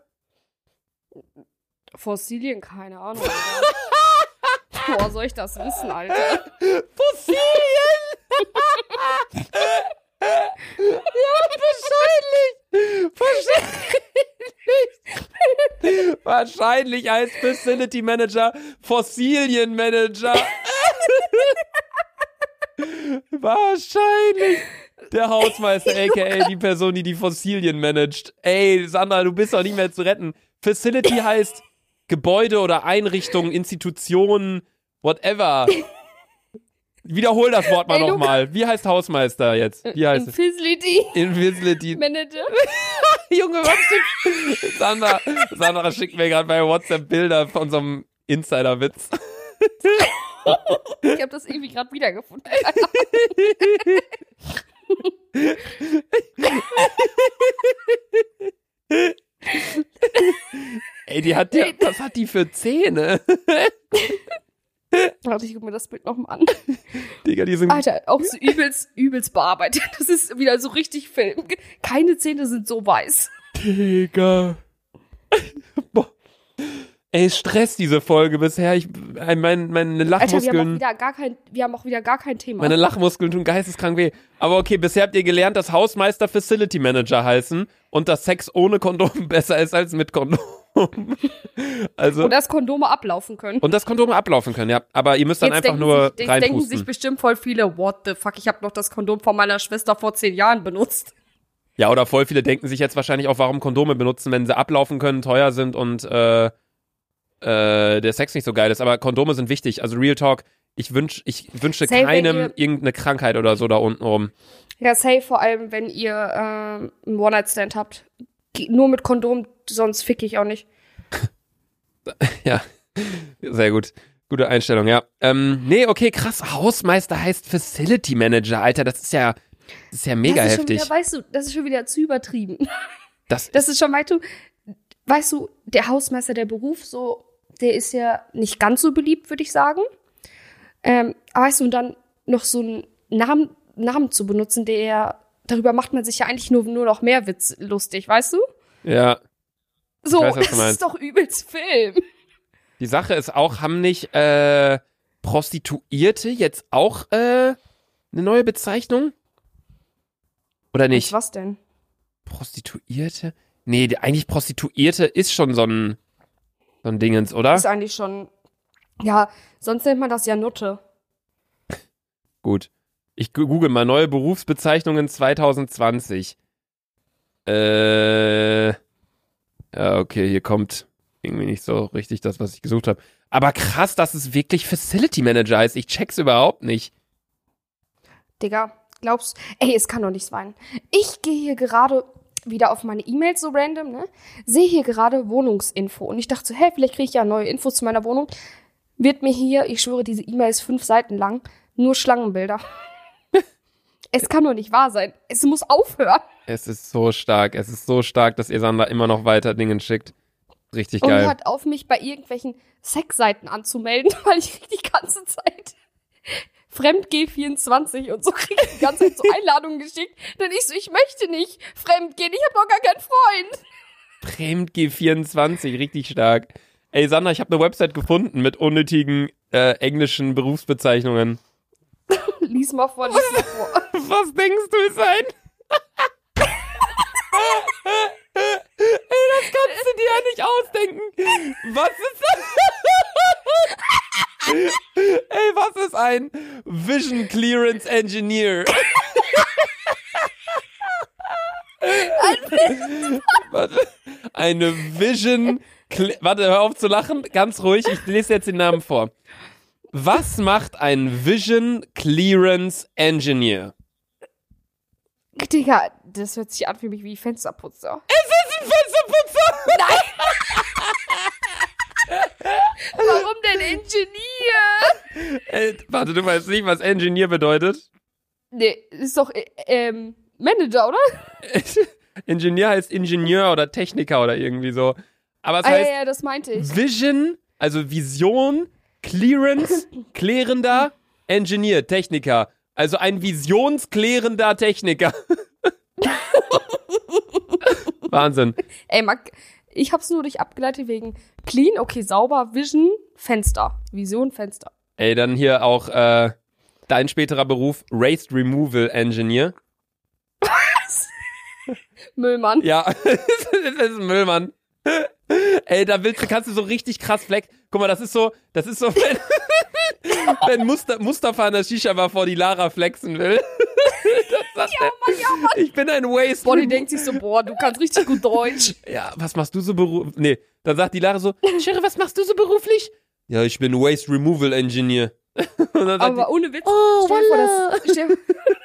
Fossilien, keine Ahnung. Boah, soll ich das wissen, Alter? Fossilien! Ja, wahrscheinlich. Wahrscheinlich. wahrscheinlich als Facility Manager Fossilien Manager. wahrscheinlich. Der Hausmeister, aka die Person, die die Fossilien managt. Ey, Sandra, du bist doch nicht mehr zu retten. Facility heißt Gebäude oder Einrichtungen, Institutionen, whatever. Wiederhol das Wort mal nochmal. Wie heißt Hausmeister jetzt? Wie heißt es? Facility Invisibility. Manager. (laughs) Junge, was stimmt? Sandra, Sandra schickt mir gerade bei WhatsApp Bilder von so einem Insider-Witz. Ich habe das irgendwie gerade wiedergefunden. Ey, die hat ja, was hat die für Zähne? Warte, ich guck mir das Bild nochmal an. Digga, die sind Alter, auch so übelst, übelst bearbeitet. Das ist wieder so richtig Film. Keine Zähne sind so weiß. Digga. Boah. Ey, Stress diese Folge bisher. Ich, mein, meine Alter, wir haben, auch Lachmuskeln, wieder gar kein, wir haben auch wieder gar kein Thema. meine Lachmuskeln tun geisteskrank weh. Aber okay, bisher habt ihr gelernt, dass Hausmeister Facility Manager heißen und dass Sex ohne Kondom (laughs) besser ist als mit Kondom. (laughs) also Und dass Kondome ablaufen können. und dass Kondome ablaufen können, ja. Aber ihr müsst dann einfach denken nur sich, jetzt denken sich reinpusten. bestimmt voll viele, what the fuck, ich habe noch das Kondom von meiner Schwester vor zehn Jahren benutzt. Ja, oder voll viele denken sich jetzt wahrscheinlich auch, warum Kondome benutzen, wenn sie ablaufen können, teuer sind und äh, äh, der Sex nicht so geil ist. Aber Kondome sind wichtig. Also Real Talk, ich, wünsch, ich wünsche Safe, keinem irgendeine Krankheit oder so da unten rum. Ja, safe, vor allem, wenn ihr ähm, einen One-Night-Stand habt. Nur mit Kondom, sonst fick ich auch nicht. (laughs) Ja, sehr gut. Gute Einstellung, ja. Ähm, nee, okay, krass. Hausmeister heißt Facility Manager, Alter. Das ist ja, das ist ja mega das ist heftig. Wieder, weißt du, das ist schon wieder zu übertrieben. (laughs) das, Das ist schon, weißt du, weißt du, der Hausmeister, der Beruf, so, der ist ja nicht ganz so beliebt, würde ich sagen. Ähm, aber weißt du, und dann noch so einen Namen, Namen zu benutzen, der, darüber macht man sich ja eigentlich nur, nur noch mehr Witz lustig, weißt du? ja. So, weiß, das (laughs) ist doch übelst Film. Die Sache ist auch, haben nicht äh, Prostituierte jetzt auch äh, eine neue Bezeichnung? Oder nicht? Was denn? Prostituierte? Nee, die- eigentlich Prostituierte ist schon so ein, so ein Dingens, oder? Ist eigentlich schon, ja, sonst nennt man das ja Nutte. Gut. Ich google mal neue Berufsbezeichnungen 2020. Äh. Ja, okay, hier kommt irgendwie nicht so richtig das, was ich gesucht habe. Aber krass, dass es wirklich Facility Manager heißt. Ich check's überhaupt nicht. Digga, glaubst ey, es kann doch nicht sein. Ich gehe hier gerade wieder auf meine E-Mails so random, ne? Sehe hier gerade Wohnungsinfo und ich dachte so, hä, vielleicht kriege ich ja neue Infos zu meiner Wohnung. Wird mir hier, ich schwöre, diese E-Mail ist fünf Seiten lang, nur Schlangenbilder. Es kann doch nicht wahr sein. Es muss aufhören. Es ist so stark. Es ist so stark, dass ihr Sander immer noch weiter Dingen schickt. Richtig Und geil. hört auf, mich bei irgendwelchen Sexseiten anzumelden, (laughs) weil ich krieg die ganze Zeit Fremdgeh24 und so kriege ich die ganze Zeit so (laughs) Einladungen geschickt. Dann ich so, ich möchte nicht fremdgehen, ich habe doch gar keinen Freund. Fremdg 24, richtig stark. Ey, Sander, ich habe eine Website gefunden mit unnötigen äh, englischen Berufsbezeichnungen. Lies mal vor, lies mal vor. (laughs) Was denkst du ist ein? Ey, das kannst du dir ja nicht ausdenken. Was ist das? Ey, was ist ein Vision Clearance Engineer? Eine Vision. Warte, hör auf zu lachen. Ganz ruhig. Ich lese jetzt den Namen vor. Was macht ein Vision Clearance Engineer? Digga, das hört sich an für mich wie Fensterputzer. Es ist ein Fensterputzer! (laughs) Warum denn Engineer? Äh, warte, du weißt nicht, was Engineer bedeutet? Nee, ist doch äh, ähm, Manager, oder? (laughs) Ingenieur heißt Ingenieur oder Techniker oder irgendwie so. Aber es Ah, ja, heißt ja, das meinte ich. Vision, also Vision, Clearance, (laughs) klärender Engineer, Techniker. Also ein visionsklärender Techniker. (laughs) Wahnsinn. Ey, Marc, ich hab's nur durch abgeleitet wegen Clean, okay, sauber, Vision, Fenster. Vision, Fenster. Ey, dann hier auch äh, dein späterer Beruf, Waste Removal Engineer. (laughs) Müllmann. Ja, das ist ein Müllmann. Ey, da willst du, kannst du so richtig krass flex. Guck mal, das ist so, das ist so, (laughs) wenn, wenn Muster, Mustafa an der Shisha-Bar vor die Lara flexen will. (laughs) Das sagt er. Ich bin ein Waste. Boah, die Remo- denkt sich so, boah, du kannst richtig gut Deutsch. (laughs) ja, was machst du so beruflich? Nee, dann sagt die Lara so, Schere, was machst du so beruflich? Ja, ich bin Waste Removal Engineer. Aber ohne Witz, Oh, stell, vor, das, stell,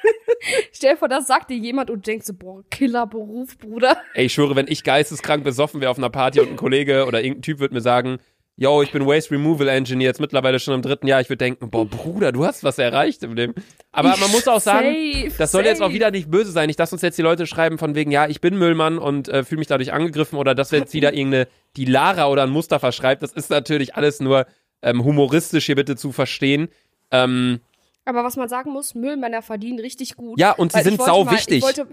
(laughs) stell vor, das sagt dir jemand und denkst so, boah, Killerberuf, Bruder. die, ey, ich schwöre, wenn ich geisteskrank besoffen wäre auf einer Party und ein Kollege oder irgendein Typ würde mir sagen, yo, ich bin Waste Removal Engineer, jetzt mittlerweile schon im dritten Jahr, ich würde denken, boah, Bruder, du hast was erreicht im Leben. Aber man muss auch sagen, Safe, das soll jetzt auch safe. wieder nicht böse sein. Nicht, dass uns jetzt die Leute schreiben von wegen, ja, ich bin Müllmann und äh, fühle mich dadurch angegriffen oder dass wir jetzt wieder irgendeine, die Lara oder ein Mustafa schreibt. Das ist natürlich alles nur ähm, humoristisch hier bitte zu verstehen. Ähm, Aber was man sagen muss, Müllmänner verdienen richtig gut. ja, und sie sind sau mal, wichtig. Ich wollte,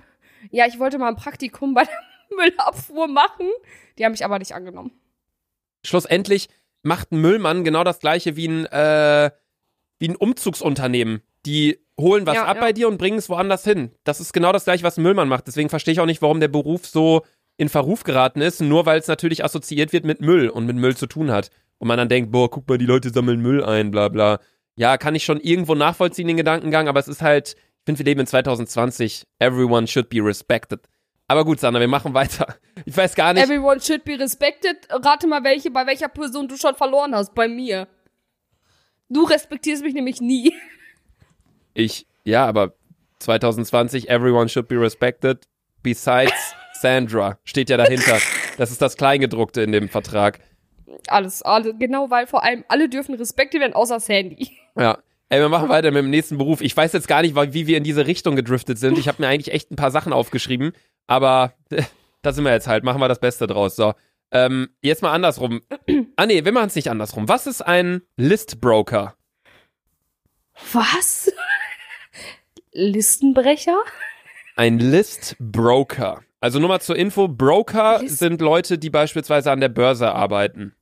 ja, ich wollte mal ein Praktikum bei der (laughs) Müllabfuhr machen. Die haben mich aber nicht angenommen. Schlussendlich macht ein Müllmann genau das gleiche wie ein, äh, wie ein Umzugsunternehmen. Die holen was Ja, ab ja. bei dir und bringen es woanders hin. Das ist genau das gleiche, was ein Müllmann macht. Deswegen verstehe ich auch nicht, warum der Beruf so in Verruf geraten ist, nur weil es natürlich assoziiert wird mit Müll und mit Müll zu tun hat. Und man dann denkt, boah, guck mal, die Leute sammeln Müll ein, bla bla. Ja, kann ich schon irgendwo nachvollziehen, den Gedankengang, aber es ist halt, ich finde, wir leben in 2020. Everyone should be respected. Aber gut, Sandra, wir machen weiter. (laughs) Ich weiß gar nicht. Everyone should be respected. Rate mal, welche, bei welcher Person du schon verloren hast. Bei mir. Du respektierst mich nämlich nie. (laughs) Ich, ja, aber 2020, everyone should be respected, besides Sandra, steht ja dahinter. Das ist das Kleingedruckte in dem Vertrag. Alles, alle, genau, weil vor allem alle dürfen respektiert werden, außer Sandy. Ja. Ey, wir machen weiter mit dem nächsten Beruf. Ich weiß jetzt gar nicht, wie wir in diese Richtung gedriftet sind. Ich habe mir eigentlich echt ein paar Sachen aufgeschrieben, aber da sind wir jetzt halt. Machen wir das Beste draus. So. Ähm, jetzt mal andersrum. ah, nee, wir machen es nicht andersrum. Was ist ein Listbroker? Was? Listenbrecher? Ein Listbroker. Also nur mal zur Info, Broker List- sind Leute, die beispielsweise an der Börse arbeiten.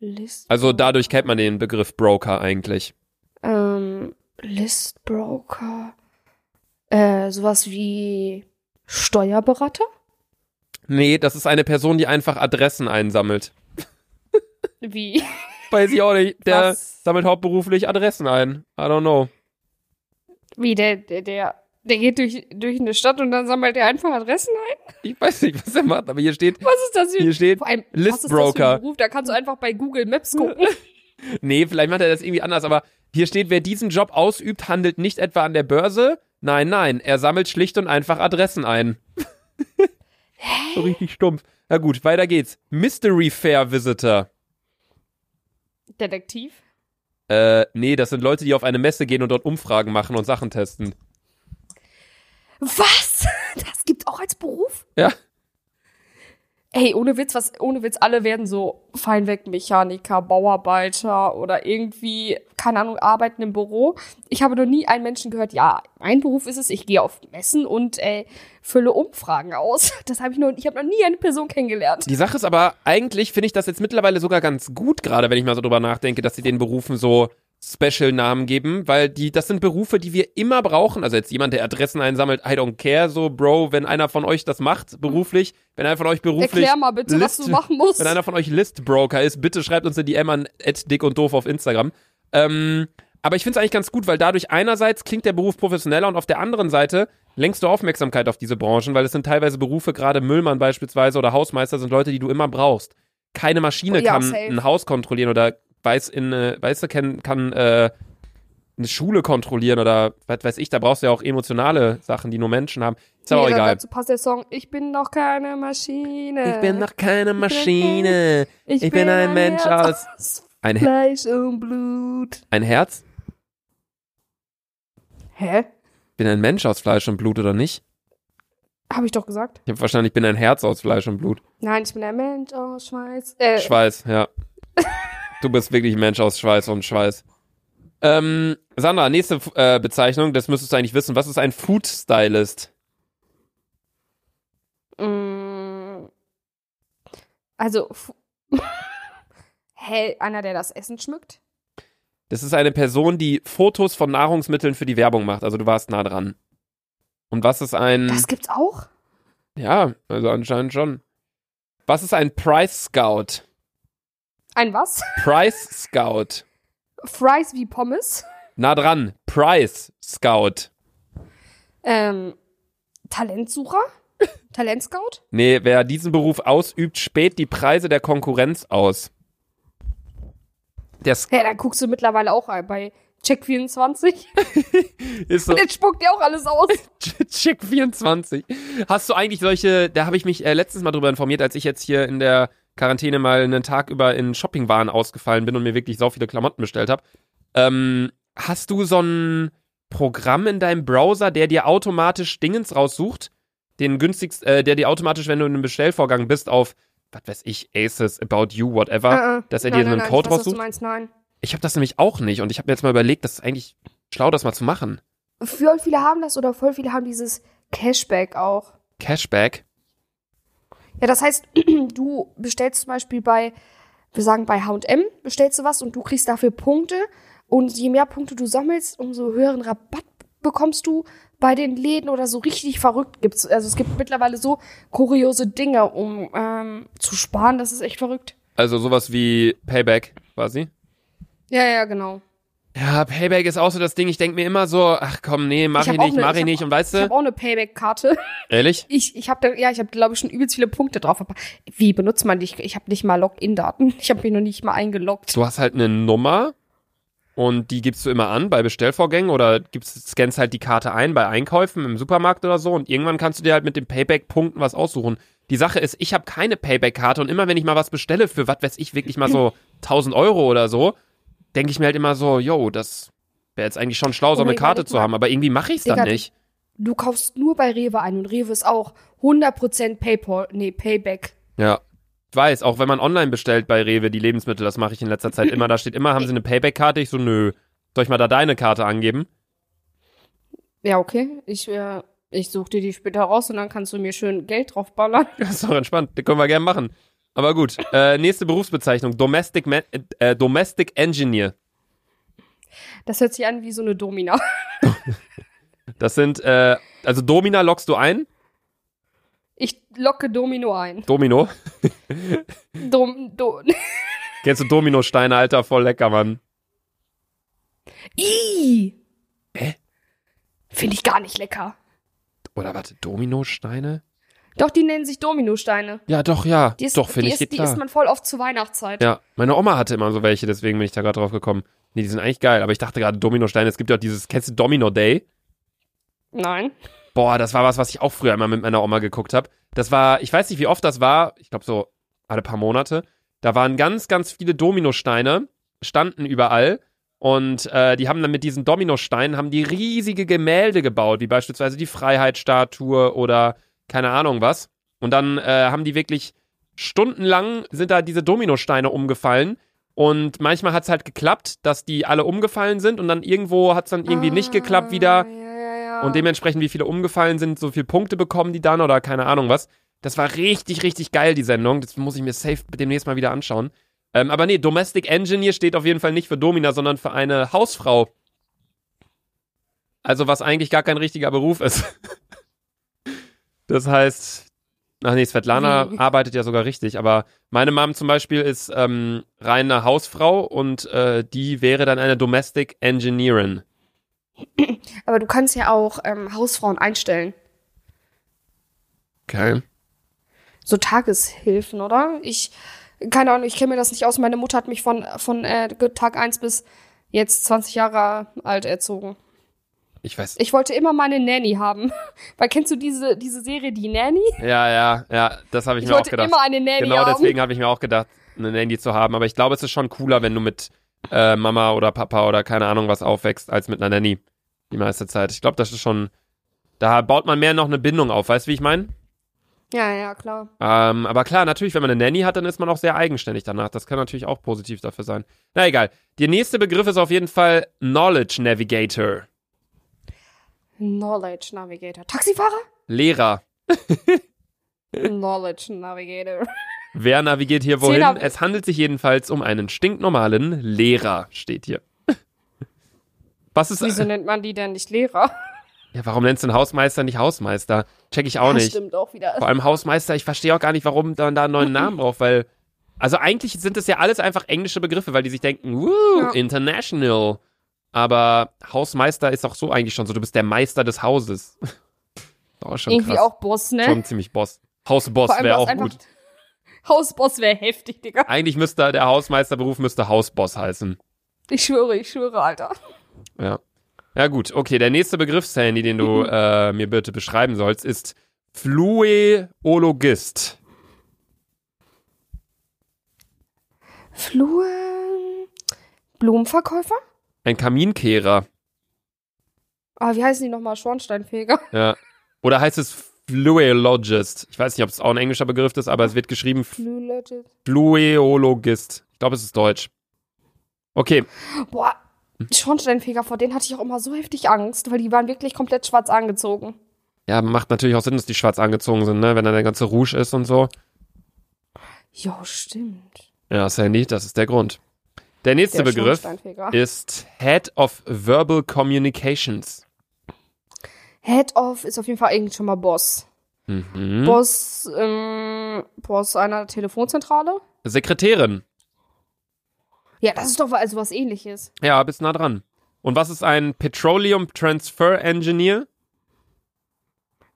List Also dadurch kennt man den Begriff Broker eigentlich. ähm, Listbroker. Äh, sowas wie Steuerberater? Nee, das ist eine Person, die einfach Adressen einsammelt. (laughs) Wie? Weiß ich auch nicht. Der Was? sammelt hauptberuflich Adressen ein. I don't know. Wie der, der, der, der geht durch, durch eine Stadt und dann sammelt er einfach Adressen ein? Ich weiß nicht, was er macht, aber hier steht, Was ist das für hier steht allem, Listbroker. Beruf? Da kannst du einfach bei Google Maps gucken. (laughs) (laughs) Nee, vielleicht macht er das irgendwie anders, aber hier steht, wer diesen Job ausübt, handelt nicht etwa an der Börse. Nein, nein, er sammelt schlicht und einfach Adressen ein. (laughs) so richtig stumpf. Na gut, weiter geht's. Mystery Fair Visitor. Detektiv? Äh, nee, das sind Leute, die auf eine Messe gehen und dort Umfragen machen und Sachen testen. Was? (laughs) Das gibt auch als Beruf? Ja. Ey, ohne Witz, was, ohne Witz, alle werden so Feinwerkmechaniker, Bauarbeiter oder irgendwie, keine Ahnung, arbeiten im Büro. Ich habe noch nie einen Menschen gehört, ja, mein Beruf ist es, ich gehe auf Messen und äh, fülle Umfragen aus. (laughs) Das habe ich noch, ich habe noch nie eine Person kennengelernt. Die Sache ist aber, eigentlich finde ich das jetzt mittlerweile sogar ganz gut, gerade wenn ich mal so drüber nachdenke, dass sie den Berufen so Special-Namen geben, weil die, das sind Berufe, die wir immer brauchen. Also jetzt jemand, der Adressen einsammelt, I don't care, so, Bro, wenn einer von euch das macht, beruflich, wenn einer von euch beruflich. Erklär mal bitte, was List- du machen musst. Wenn einer von euch Listbroker ist, bitte schreibt uns eine DM an dick und doof auf Instagram. Ähm, aber ich finde es eigentlich ganz gut, weil dadurch einerseits klingt der Beruf professioneller und auf der anderen Seite lenkst du Aufmerksamkeit auf diese Branchen, weil es sind teilweise Berufe, gerade Müllmann beispielsweise oder Hausmeister sind Leute, die du immer brauchst. Keine Maschine Ja, kann safe. ein Haus kontrollieren oder weiß in, äh, weißt du, kann, kann äh, eine Schule kontrollieren oder was weiß ich, da brauchst du ja auch emotionale Sachen, die nur Menschen haben. Ist aber auch egal. Dazu passt der Song, ich bin noch keine Maschine. Ich bin noch keine Maschine. Ich, ich bin ein Mensch Herz aus- Ein, Her Fleisch und Blut. ein Herz? Hä? Bin ein Mensch aus Fleisch und Blut oder nicht? Habe ich doch gesagt. Ich habe wahrscheinlich bin ein Herz aus Fleisch und Blut. Nein, ich bin ein Mensch aus Schweiz. Äh, Schweiß, ja. Du bist wirklich ein Mensch aus Schweiß und Schweiß. Ähm, Sandra, nächste äh, Bezeichnung, das müsstest du eigentlich wissen. Was ist ein Food Stylist? mm, also, (laughs) hä, einer, der das Essen schmückt? Das ist eine Person, die Fotos von Nahrungsmitteln für die Werbung macht. Also du warst nah dran. Und was ist ein. Das gibt's auch? ja, also anscheinend schon. Was ist ein Price Scout? Ein was? Price Scout. Fries wie Pommes? Nah dran. Price Scout. Ähm, Talentsucher? (laughs) Talentscout? Nee, wer diesen Beruf ausübt, späht die Preise der Konkurrenz aus. Der Sk- Ja, dann guckst du mittlerweile auch bei Check24. (laughs) ist so Und jetzt spuckt dir auch alles aus. (laughs) Check 24. Hast du eigentlich solche, da habe ich mich äh, letztes Mal drüber informiert, als ich jetzt hier in der Quarantäne mal einen Tag über in Shoppingwaren ausgefallen bin und mir wirklich so viele Klamotten bestellt habe. Ähm, hast du so ein Programm in deinem Browser, der dir automatisch Dingens raussucht? Den günstigsten, äh, der dir automatisch, wenn du in einem Bestellvorgang bist, auf, was weiß ich, Aces, About You, whatever, Äh, dass er nein, dir nein, einen nein, Code du raussucht? meinst, nein. Ich habe das nämlich auch nicht und ich habe mir jetzt mal überlegt, das ist eigentlich schlau, das mal zu machen. Voll viele haben das oder voll viele haben dieses Cashback auch. Cashback. Ja, das heißt, (clears throat) du bestellst zum Beispiel bei, wir sagen bei H&M, bestellst du was und du kriegst dafür Punkte und je mehr Punkte du sammelst, umso höheren Rabatt bekommst du bei den Läden oder so richtig verrückt gibt's. Also es gibt mittlerweile so kuriose Dinge, um ähm, zu sparen, das ist echt verrückt. Also sowas wie Payback quasi. Ja, ja, genau. Ja, Payback ist auch so das Ding. Ich denk mir immer so, ach komm, nee, mach Ich ich, hab nicht, ne- mach ich ich hab nicht. auch- Und weißt Ich habe du, auch eine Payback-Karte. (laughs) ehrlich? Ich, ich habe da, ja, ich habe glaube ich schon übelst viele Punkte drauf. Aber wie benutzt man die? Ich, ich habe nicht mal Login-Daten. (laughs) Ich habe mich noch nicht mal eingeloggt. Du hast halt eine Nummer und die gibst du immer an bei Bestellvorgängen oder gibst, scannst halt die Karte ein bei Einkäufen im Supermarkt oder so und irgendwann kannst du dir halt mit den Payback-Punkten was aussuchen. Die Sache ist, ich habe keine Payback-Karte und immer wenn ich mal was bestelle für, was weiß ich, wirklich mal so (laughs) 1000 Euro oder so, denke ich mir halt immer so, yo, das wäre jetzt eigentlich schon schlau, so Oh, eine Karte zu haben, aber irgendwie mache ich es dann nicht. Du kaufst nur bei Rewe ein und Rewe ist auch 100% Paypal, nee, Payback. Ja. Ich weiß, auch wenn man online bestellt bei Rewe, die Lebensmittel, das mache ich in letzter Zeit immer, da steht immer, haben sie eine Payback-Karte? Ich so, nö. Soll ich mal da deine Karte angeben? Ja, okay. Ich, äh, ich suche dir die später raus und dann kannst du mir schön Geld draufballern. (laughs) Das ist doch entspannt, das können wir gerne machen. Aber gut, äh, nächste Berufsbezeichnung, Domestic, Ma äh, Domestic Engineer. Das hört sich an wie so eine Domina. (laughs) Das sind, äh, also Domina lockst du ein, Ich locke Domino ein. Domino. (laughs) Dom, do, (laughs) Kennst du Dominosteine, Alter, voll lecker, Mann. Ih! Hä? Finde ich gar nicht lecker. Oder warte, Dominosteine? Doch, die nennen sich Dominosteine. Ja, doch, ja. Die ist, doch, finde ich, ist, geht Die klar. isst man voll oft zur Weihnachtszeit. Ja, meine Oma hatte immer so welche, deswegen bin ich da gerade drauf gekommen. Nee, die sind eigentlich geil, aber ich dachte gerade Dominosteine, es gibt ja auch dieses, kennst du Domino Day? Nein. Boah, das war was, was ich auch früher immer mit meiner Oma geguckt habe. Das war, ich weiß nicht, wie oft das war, ich glaube so alle paar Monate. Da waren ganz, ganz viele Dominosteine, standen überall. Und äh, die haben dann mit diesen Dominosteinen haben die riesige Gemälde gebaut, wie beispielsweise die Freiheitsstatue oder keine Ahnung was. Und dann äh, haben die wirklich stundenlang sind da diese Dominosteine umgefallen. Und manchmal hat es halt geklappt, dass die alle umgefallen sind und dann irgendwo hat es dann irgendwie nicht geklappt wieder. Ah, Ja, ja, ja. Und dementsprechend, wie viele umgefallen sind, so viele Punkte bekommen die dann oder keine Ahnung was. Das war richtig, richtig geil, die Sendung. Das muss ich mir safe demnächst mal wieder anschauen. Ähm, aber nee, Domestic Engineer steht auf jeden Fall nicht für Domina, sondern für eine Hausfrau. Also was eigentlich gar kein richtiger Beruf ist. (laughs) das heißt, ach nee, Svetlana Wie? arbeitet ja sogar richtig, aber meine Mom zum Beispiel ist ähm, reine Hausfrau und äh, die wäre dann eine Domestic Engineerin. Aber du kannst ja auch ähm, Hausfrauen einstellen. Okay. So Tageshilfen, oder? Ich, keine Ahnung, ich kenne mir das nicht aus. Meine Mutter hat mich von, von äh, Tag 1 bis jetzt 20 Jahre alt erzogen. Ich weiß. Ich wollte immer meine Nanny haben. (laughs) Weil kennst du diese, diese Serie, die Nanny? Ja, ja, ja, das habe ich, Ich mir auch wollte gedacht. immer eine Nanny genau haben. deswegen habe ich mir auch gedacht, eine Nanny zu haben. Aber ich glaube, es ist schon cooler, wenn du mit äh, Mama oder Papa oder keine Ahnung was aufwächst, als mit einer Nanny. Die meiste Zeit. Ich glaube, das ist schon. Da baut man mehr noch eine Bindung auf, weißt du, wie ich meine? Ja, ja, klar. Ähm, aber klar, natürlich, wenn man eine Nanny hat, dann ist man auch sehr eigenständig danach. Das kann natürlich auch positiv dafür sein. Na egal. Der nächste Begriff ist auf jeden Fall Knowledge Navigator. Knowledge Navigator. Taxifahrer? Lehrer. (laughs) Knowledge Navigator. Wer navigiert hier wohin? Zehner- Es handelt sich jedenfalls um einen stinknormalen Lehrer, steht hier. (laughs) Was ist. Wieso nennt man die denn nicht Lehrer? (laughs) Ja, warum nennst du einen Hausmeister nicht Hausmeister? Check ich auch Ja, nicht. Stimmt auch wieder. Vor allem Hausmeister, ich verstehe auch gar nicht, warum man da einen neuen Namen braucht, weil. Also eigentlich sind das ja alles einfach englische Begriffe, weil die sich denken, woo, Ja. international. Aber Hausmeister ist auch so eigentlich schon so, du bist der Meister des Hauses. (laughs) Auch schon Irgendwie krass. auch Boss, ne? Schon ziemlich Boss. Hausboss wäre auch gut. (laughs) Hausboss wäre heftig, Digga. Eigentlich müsste der Hausmeisterberuf müsste Hausboss heißen. Ich schwöre, ich schwöre, Alter. Ja. Ja gut, okay. Der nächste Begriff, Sandy, den du (laughs) äh, mir bitte beschreiben sollst, ist Flueologist. Flur. Blumenverkäufer? Ein Kaminkehrer. Ah, wie heißen die nochmal? Schornsteinfeger. (laughs) Ja. Oder heißt es Flueologist? Ich weiß nicht, ob es auch ein englischer Begriff ist, aber es wird geschrieben Flulogist. Flueologist. Ich glaube, es ist Deutsch. Okay. Boah, Schornsteinfeger, vor denen hatte ich auch immer so heftig Angst, weil die waren wirklich komplett schwarz angezogen. Ja, macht natürlich auch Sinn, dass die schwarz angezogen sind, ne? Wenn da der ganze Rouge ist und so. Jo, stimmt. Ja, Sandy, das ist der Grund. Der nächste Der Begriff ist Head of Verbal Communications. Head of ist auf jeden Fall eigentlich schon mal Boss. Mhm. Boss, ähm, Boss einer Telefonzentrale? Sekretärin. Ja, das ist doch also was ähnliches. Ja, bist nah dran. Und was ist ein Petroleum Transfer Engineer?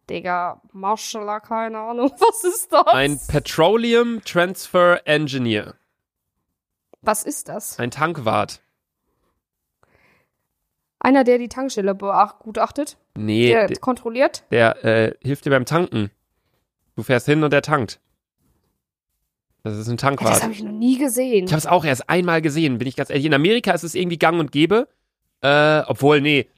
Digga, Marshall, keine Ahnung. (laughs) Was ist das? Ein Petroleum Transfer Engineer. Was ist das? Ein Tankwart. Einer, der die Tankstelle begutachtet, Nee, der der, kontrolliert. der äh, hilft dir beim Tanken. Du fährst hin und der tankt. Das ist ein Das Tankwart. habe ich noch nie gesehen. Ich habe es auch erst einmal gesehen, bin ich ganz ehrlich. In Amerika ist es irgendwie gang und gäbe. Äh, obwohl, nee.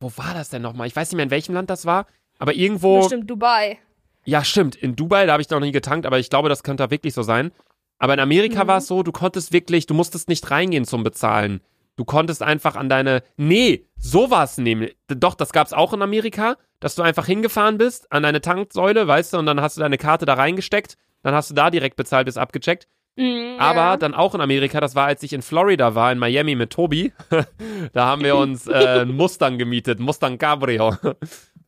Wo war das denn nochmal? Ich weiß nicht mehr, in welchem Land das war. Aber irgendwo. Bestimmt Dubai. Ja, stimmt. In Dubai, da habe ich noch nie getankt, aber ich glaube, das könnte da wirklich so sein. Aber in Amerika Mhm. war es so, du konntest wirklich, du musstest nicht reingehen zum Bezahlen. Du konntest einfach an deine. Nee, sowas nehmen. Doch, das gab's auch in Amerika, dass du einfach hingefahren bist an deine Tanksäule, weißt du, und dann hast du deine Karte da reingesteckt, dann hast du da direkt bezahlt, bis abgecheckt. Mhm, Aber ja. dann auch in Amerika, das war, als ich in Florida war, in Miami mit Tobi. (laughs) da haben wir uns äh, (laughs) einen Mustang gemietet, Mustang Cabrio.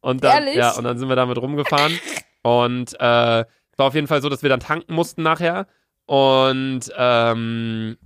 Und dann, Ehrlich? ja, und dann sind wir damit rumgefahren. Und äh, es war auf jeden Fall so, dass wir dann tanken mussten nachher. Und ähm,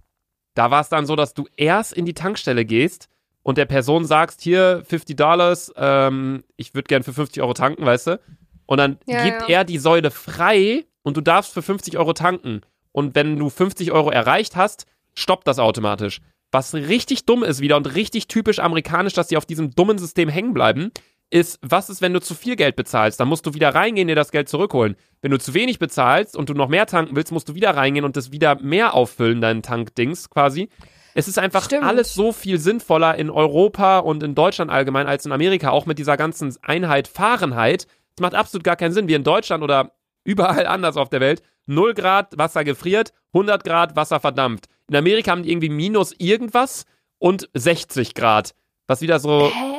da war es dann so, dass du erst in die Tankstelle gehst und der Person sagst, hier 50 Dollars, ähm, ich würde gern für 50 Euro tanken, weißt du? Und dann Ja, gibt ja. er die Säule frei und du darfst für 50 Euro tanken. Und wenn du 50 Euro erreicht hast, stoppt das automatisch. Was richtig dumm ist wieder und richtig typisch amerikanisch, dass die auf diesem dummen System hängen bleiben, ist, was ist, wenn du zu viel Geld bezahlst? Dann musst du wieder reingehen, dir das Geld zurückholen. Wenn du zu wenig bezahlst und du noch mehr tanken willst, musst du wieder reingehen und das wieder mehr auffüllen, dein Tankdings quasi. Es ist einfach Stimmt. alles so viel sinnvoller in Europa und in Deutschland allgemein als in Amerika, auch mit dieser ganzen Einheit Fahrenheit. Es macht absolut gar keinen Sinn, wie in Deutschland oder überall anders auf der Welt. 0 Grad, Wasser gefriert, 100 Grad, Wasser verdampft. In Amerika haben die irgendwie minus irgendwas und 60 Grad. Was wieder so. Hä?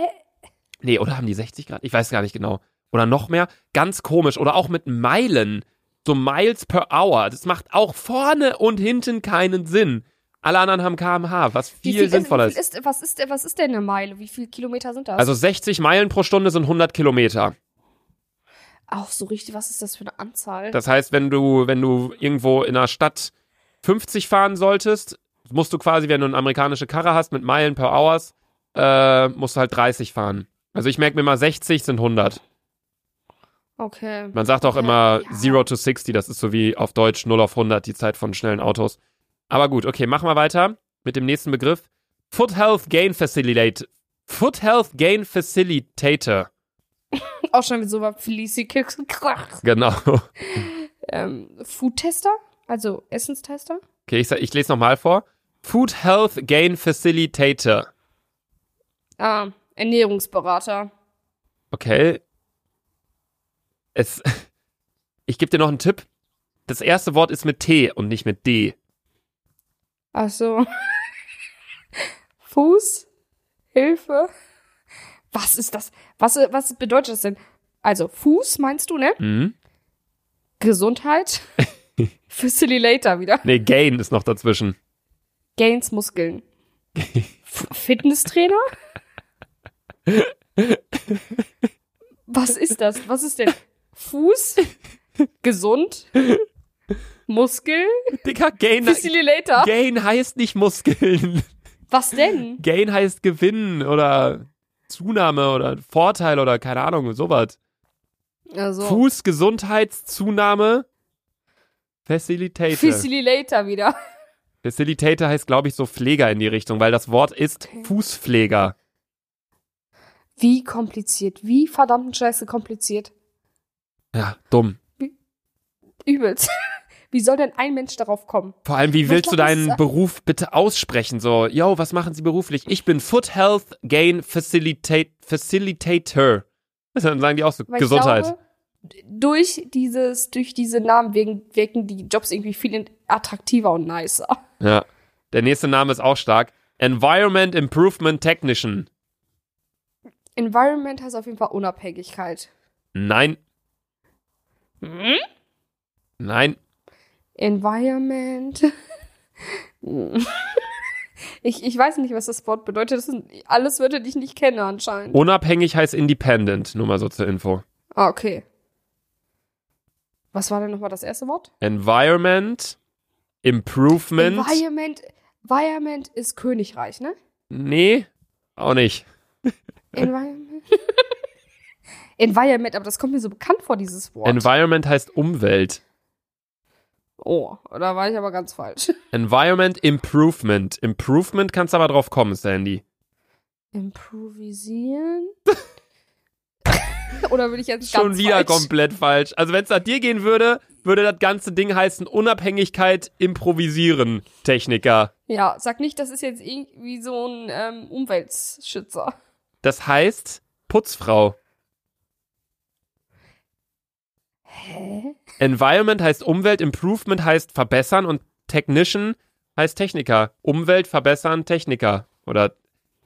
Nee, oder haben die 60 Grad? Ich weiß gar nicht genau. Oder noch mehr. Ganz komisch. Oder auch mit Meilen. So Miles per Hour. Das macht auch vorne und hinten keinen Sinn. Alle anderen haben kmh, was Wie viel, sinnvoller viel ist. ist. Was ist, was ist denn eine Meile? Wie viele Kilometer sind das? Also 60 Meilen pro Stunde sind 100 Kilometer. auch so richtig, was ist das für eine Anzahl? Das heißt, wenn du, wenn du irgendwo in einer Stadt 50 fahren solltest, musst du quasi, wenn du eine amerikanische Karre hast mit Meilen per Hours, äh, musst du halt 30 fahren. Also ich merke mir mal, 60 sind 100. okay. Man sagt auch Okay, immer ja. 0 to 60, das ist so wie auf Deutsch 0 auf 100, die Zeit von schnellen Autos. Aber gut, okay, machen wir weiter mit dem nächsten Begriff. Foot Health Gain Facilitate. Foot Health Gain Facilitator. (laughs) Auch schon mit so was Felici Genau. ähm, Food-Tester? Also Essenstester? Okay, ich, ich lese nochmal vor. Food Health Gain Facilitator. Ah, Ernährungsberater. Okay. Es, (laughs) ich gebe dir noch einen Tipp. Das erste Wort ist mit T und nicht mit D. Ach so. (laughs) Fuß? Hilfe? Was ist das? Was, was bedeutet das denn? Also, Fuß meinst du, ne? Mhm. Gesundheit? (laughs) Facilitator wieder. Nee, Gain ist noch dazwischen. Gains Muskeln. Fitnesstrainer? Was ist das? Was ist denn? Fuß? Gesund? Muskel? Dicker, Gain, Facilitator? Gain heißt nicht Muskeln. Was denn? Gain heißt Gewinn oder Zunahme oder Vorteil oder keine Ahnung, sowas. Also, Fuß, Gesundheitszunahme. Facilitator. Facilitator wieder. Facilitator heißt, glaube ich, so Pfleger in die Richtung, weil das Wort ist Okay. Fußpfleger. Wie kompliziert, wie verdammten Scheiße kompliziert. Ja, dumm. Übelst. (laughs) Wie soll denn ein Mensch darauf kommen? Vor allem, wie willst du deinen Beruf bitte aussprechen? So, yo, was machen Sie beruflich? Ich bin Foot Health Gain Facilitate, Facilitator. (laughs) Dann sagen die auch so, Weil Gesundheit. Glaube, durch dieses, durch diese Namen wirken, wirken die Jobs irgendwie viel attraktiver und nicer. Ja. Der nächste Name ist auch stark. Environment Improvement Technician. Environment heißt auf jeden Fall Unabhängigkeit. Nein, Hm? nein. Environment. (laughs) ich, ich weiß nicht, was das Wort bedeutet. Das sind alles Wörter, die ich nicht kenne anscheinend. Unabhängig heißt independent. Nur mal so zur Info. Ah, okay. Was war denn nochmal das erste Wort? Environment Improvement. Environment. Environment ist Königreich, ne? nee, auch nicht. (laughs) Environment. Environment, aber das kommt mir so bekannt vor, dieses Wort. Environment heißt Umwelt. oh, da war ich aber ganz falsch. (laughs) Environment Improvement. Improvement kannst aber drauf kommen, Sandy. Improvisieren? (laughs) Oder will ich jetzt Schon wieder falsch? komplett falsch. Also wenn es nach dir gehen würde, würde das ganze Ding heißen Unabhängigkeit improvisieren, Techniker. Ja, sag nicht, das ist jetzt irgendwie so ein ähm, Umweltschützer. Das heißt Putzfrau. Hä? Environment heißt Umwelt, Improvement heißt verbessern und Technician heißt Techniker. Umwelt verbessern, Techniker. Oder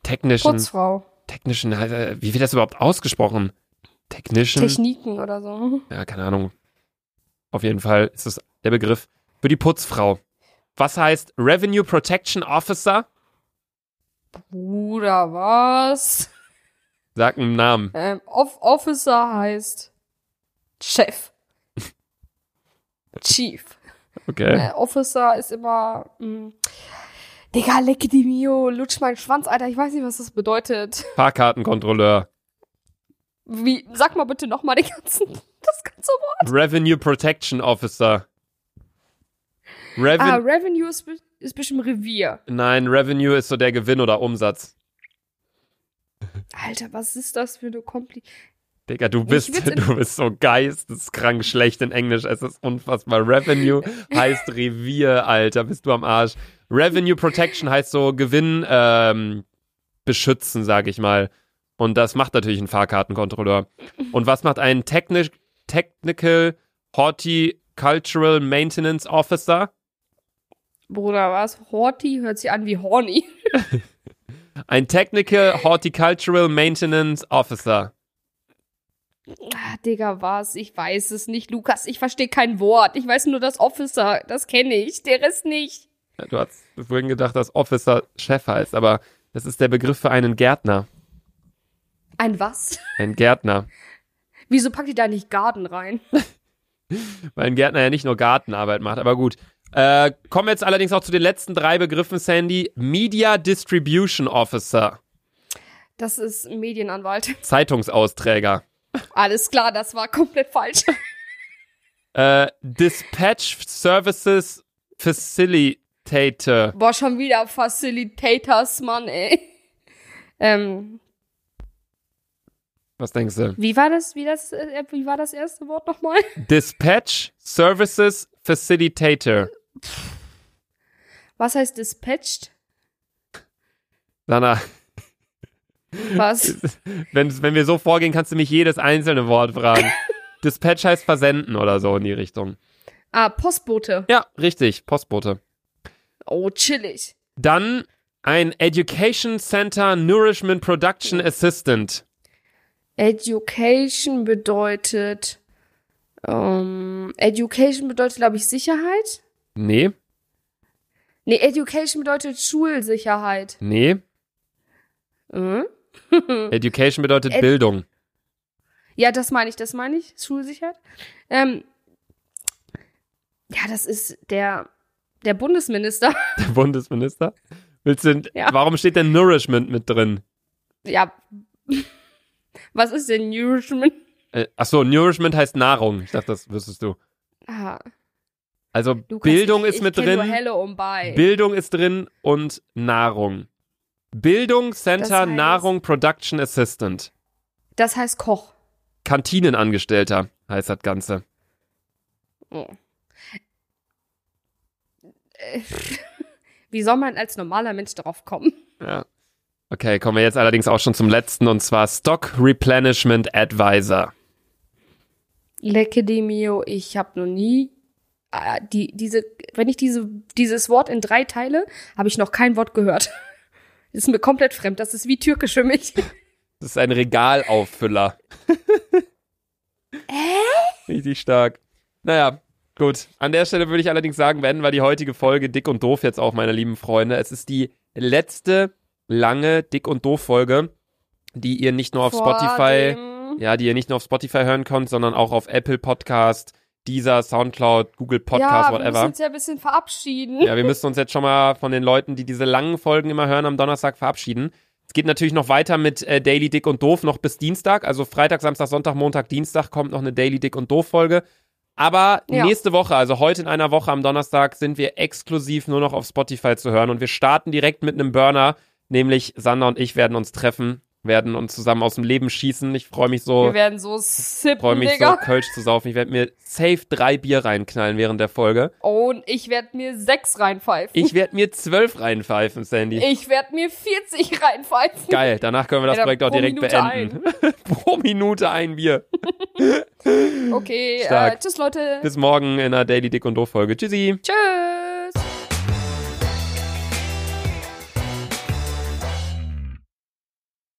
Technician. Putzfrau. Technician, äh, wie wird das überhaupt ausgesprochen? Technician? Techniken oder so. ja, keine Ahnung. Auf jeden Fall ist es der Begriff für die Putzfrau. Was heißt Revenue Protection Officer? Bruder, was? Sag einen Namen. Ähm, Off Officer heißt Chef. (laughs) Chief. Okay. Äh, Officer ist immer. Mh, Digga, lecke die Mio, lutsch meinen Schwanz, Alter. Ich weiß nicht, was das bedeutet. Fahrkartenkontrolleur. Wie, sag mal bitte nochmal den ganzen, das ganze Wort. Revenue Protection Officer. Reven Ah, Revenue ist, ist bestimmt Revier. Nein, Revenue ist so der Gewinn oder Umsatz. Alter, was ist das für eine Kompli... Digga, du bist, (laughs) du bist so geisteskrank schlecht in Englisch. Es ist unfassbar. Revenue (laughs) heißt Revier, Alter. Bist du am Arsch. Revenue Protection heißt so Gewinn ähm, beschützen, sag ich mal. Und das macht natürlich ein Fahrkartenkontrolleur. Und was macht ein Techni Technical Horticultural Maintenance Officer? Bruder, was? Horty hört sich an wie horny. (laughs) Ein Technical Horticultural Maintenance Officer. Ah, Digga, was? Ich weiß es nicht, Lukas. Ich verstehe kein Wort. Ich weiß nur das Officer. Das kenne ich. Der Rest nicht. Ja, Du hast vorhin gedacht, dass Officer Chef heißt, aber das ist der Begriff für einen Gärtner. Ein was? Ein Gärtner. Wieso packt ihr da nicht Garten rein? (laughs) Weil ein Gärtner ja nicht nur Gartenarbeit macht, aber gut. Äh, kommen wir jetzt allerdings auch zu den letzten drei Begriffen, Sandy. Media Distribution Officer. Das ist Medienanwalt. (laughs) Zeitungsausträger. Alles klar, das war komplett falsch. (laughs) Äh, Dispatch Services Facilitator. Boah, schon wieder Facilitators, Mann, ey. Ähm, Was denkst du? wie war das, wie das, äh, wie war das erste Wort nochmal? Dispatch Services Facilitator. Was heißt dispatched? Sana, Was? (laughs) wenn, wenn wir so vorgehen, kannst du mich jedes einzelne Wort fragen. (laughs) Dispatch heißt versenden oder so in die Richtung. Ah, Postbote. Ja, richtig, Postbote. Oh, chillig. Dann ein Education Center Nourishment Production Assistant. Education bedeutet, ähm, Education bedeutet, glaube ich, Sicherheit. Nee, Nee, Education bedeutet Schulsicherheit. nee. Mhm. (laughs) Education bedeutet Ed- Bildung. Ja, das meine ich, das meine ich. Schulsicherheit. Ähm, ja, das ist der, der Bundesminister. (laughs) Der Bundesminister. Willst du, Ja. Warum steht denn Nourishment mit drin? ja. (laughs) Was ist denn Nourishment? Äh, ach so, Nourishment heißt Nahrung. Ich dachte, das wüsstest du. Ah. Also Bildung ich, ist mit drin, bei. Bildung ist drin und Nahrung. Bildung Center Das heißt- Nahrung Production Assistant. das heißt Koch. Kantinenangestellter heißt das Ganze. Oh. (laughs) Wie soll man als normaler Mensch darauf kommen? Ja. Okay, kommen wir jetzt allerdings auch schon zum letzten und zwar Stock Replenishment Advisor. Lecke di mio, ich habe noch nie die diese wenn ich diese dieses Wort in drei teile, habe ich noch kein Wort gehört. Das (laughs) ist mir komplett fremd. Das ist wie türkisch für mich. (laughs) Das ist ein Regalauffüller. Äh? Richtig stark. Naja, gut. An der Stelle würde ich allerdings sagen, beenden wir die heutige Folge Dick und Doof jetzt auch, meine lieben Freunde. Es ist die letzte lange Dick und Doof Folge, die ihr nicht nur auf Vor Spotify, ja, die ihr nicht nur auf Spotify hören könnt, sondern auch auf Apple Podcast, Deezer, Soundcloud, Google Podcast, ja, wir müssen whatever. uns ja ein bisschen verabschieden. Ja, wir müssen uns jetzt schon mal von den Leuten, die diese langen Folgen immer hören, am Donnerstag verabschieden. Es geht natürlich noch weiter mit äh, Daily Dick und Doof noch bis Dienstag. Also Freitag, Samstag, Sonntag, Montag, Dienstag kommt noch eine Daily Dick und Doof Folge. Aber Ja. nächste Woche, also heute in einer Woche am Donnerstag, sind wir exklusiv nur noch auf Spotify zu hören. Und wir starten direkt mit einem Burner, nämlich Sander und ich werden uns treffen, werden uns zusammen aus dem Leben schießen. Ich freue mich so Wir werden so freue sippen, mich so, Digga. Kölsch zu saufen. Ich werde mir safe drei Bier reinknallen während der Folge. Und ich werde mir sechs reinpfeifen. Ich werde mir zwölf reinpfeifen, Sandy. Ich werde mir 40 reinpfeifen. Geil, danach können wir das Ja, Projekt auch direkt Minute beenden. (laughs) Pro Minute ein Bier. Okay, (laughs) äh, tschüss Leute. Bis morgen in einer Daily Dick und Doof Folge. Tschüssi. Tschüss.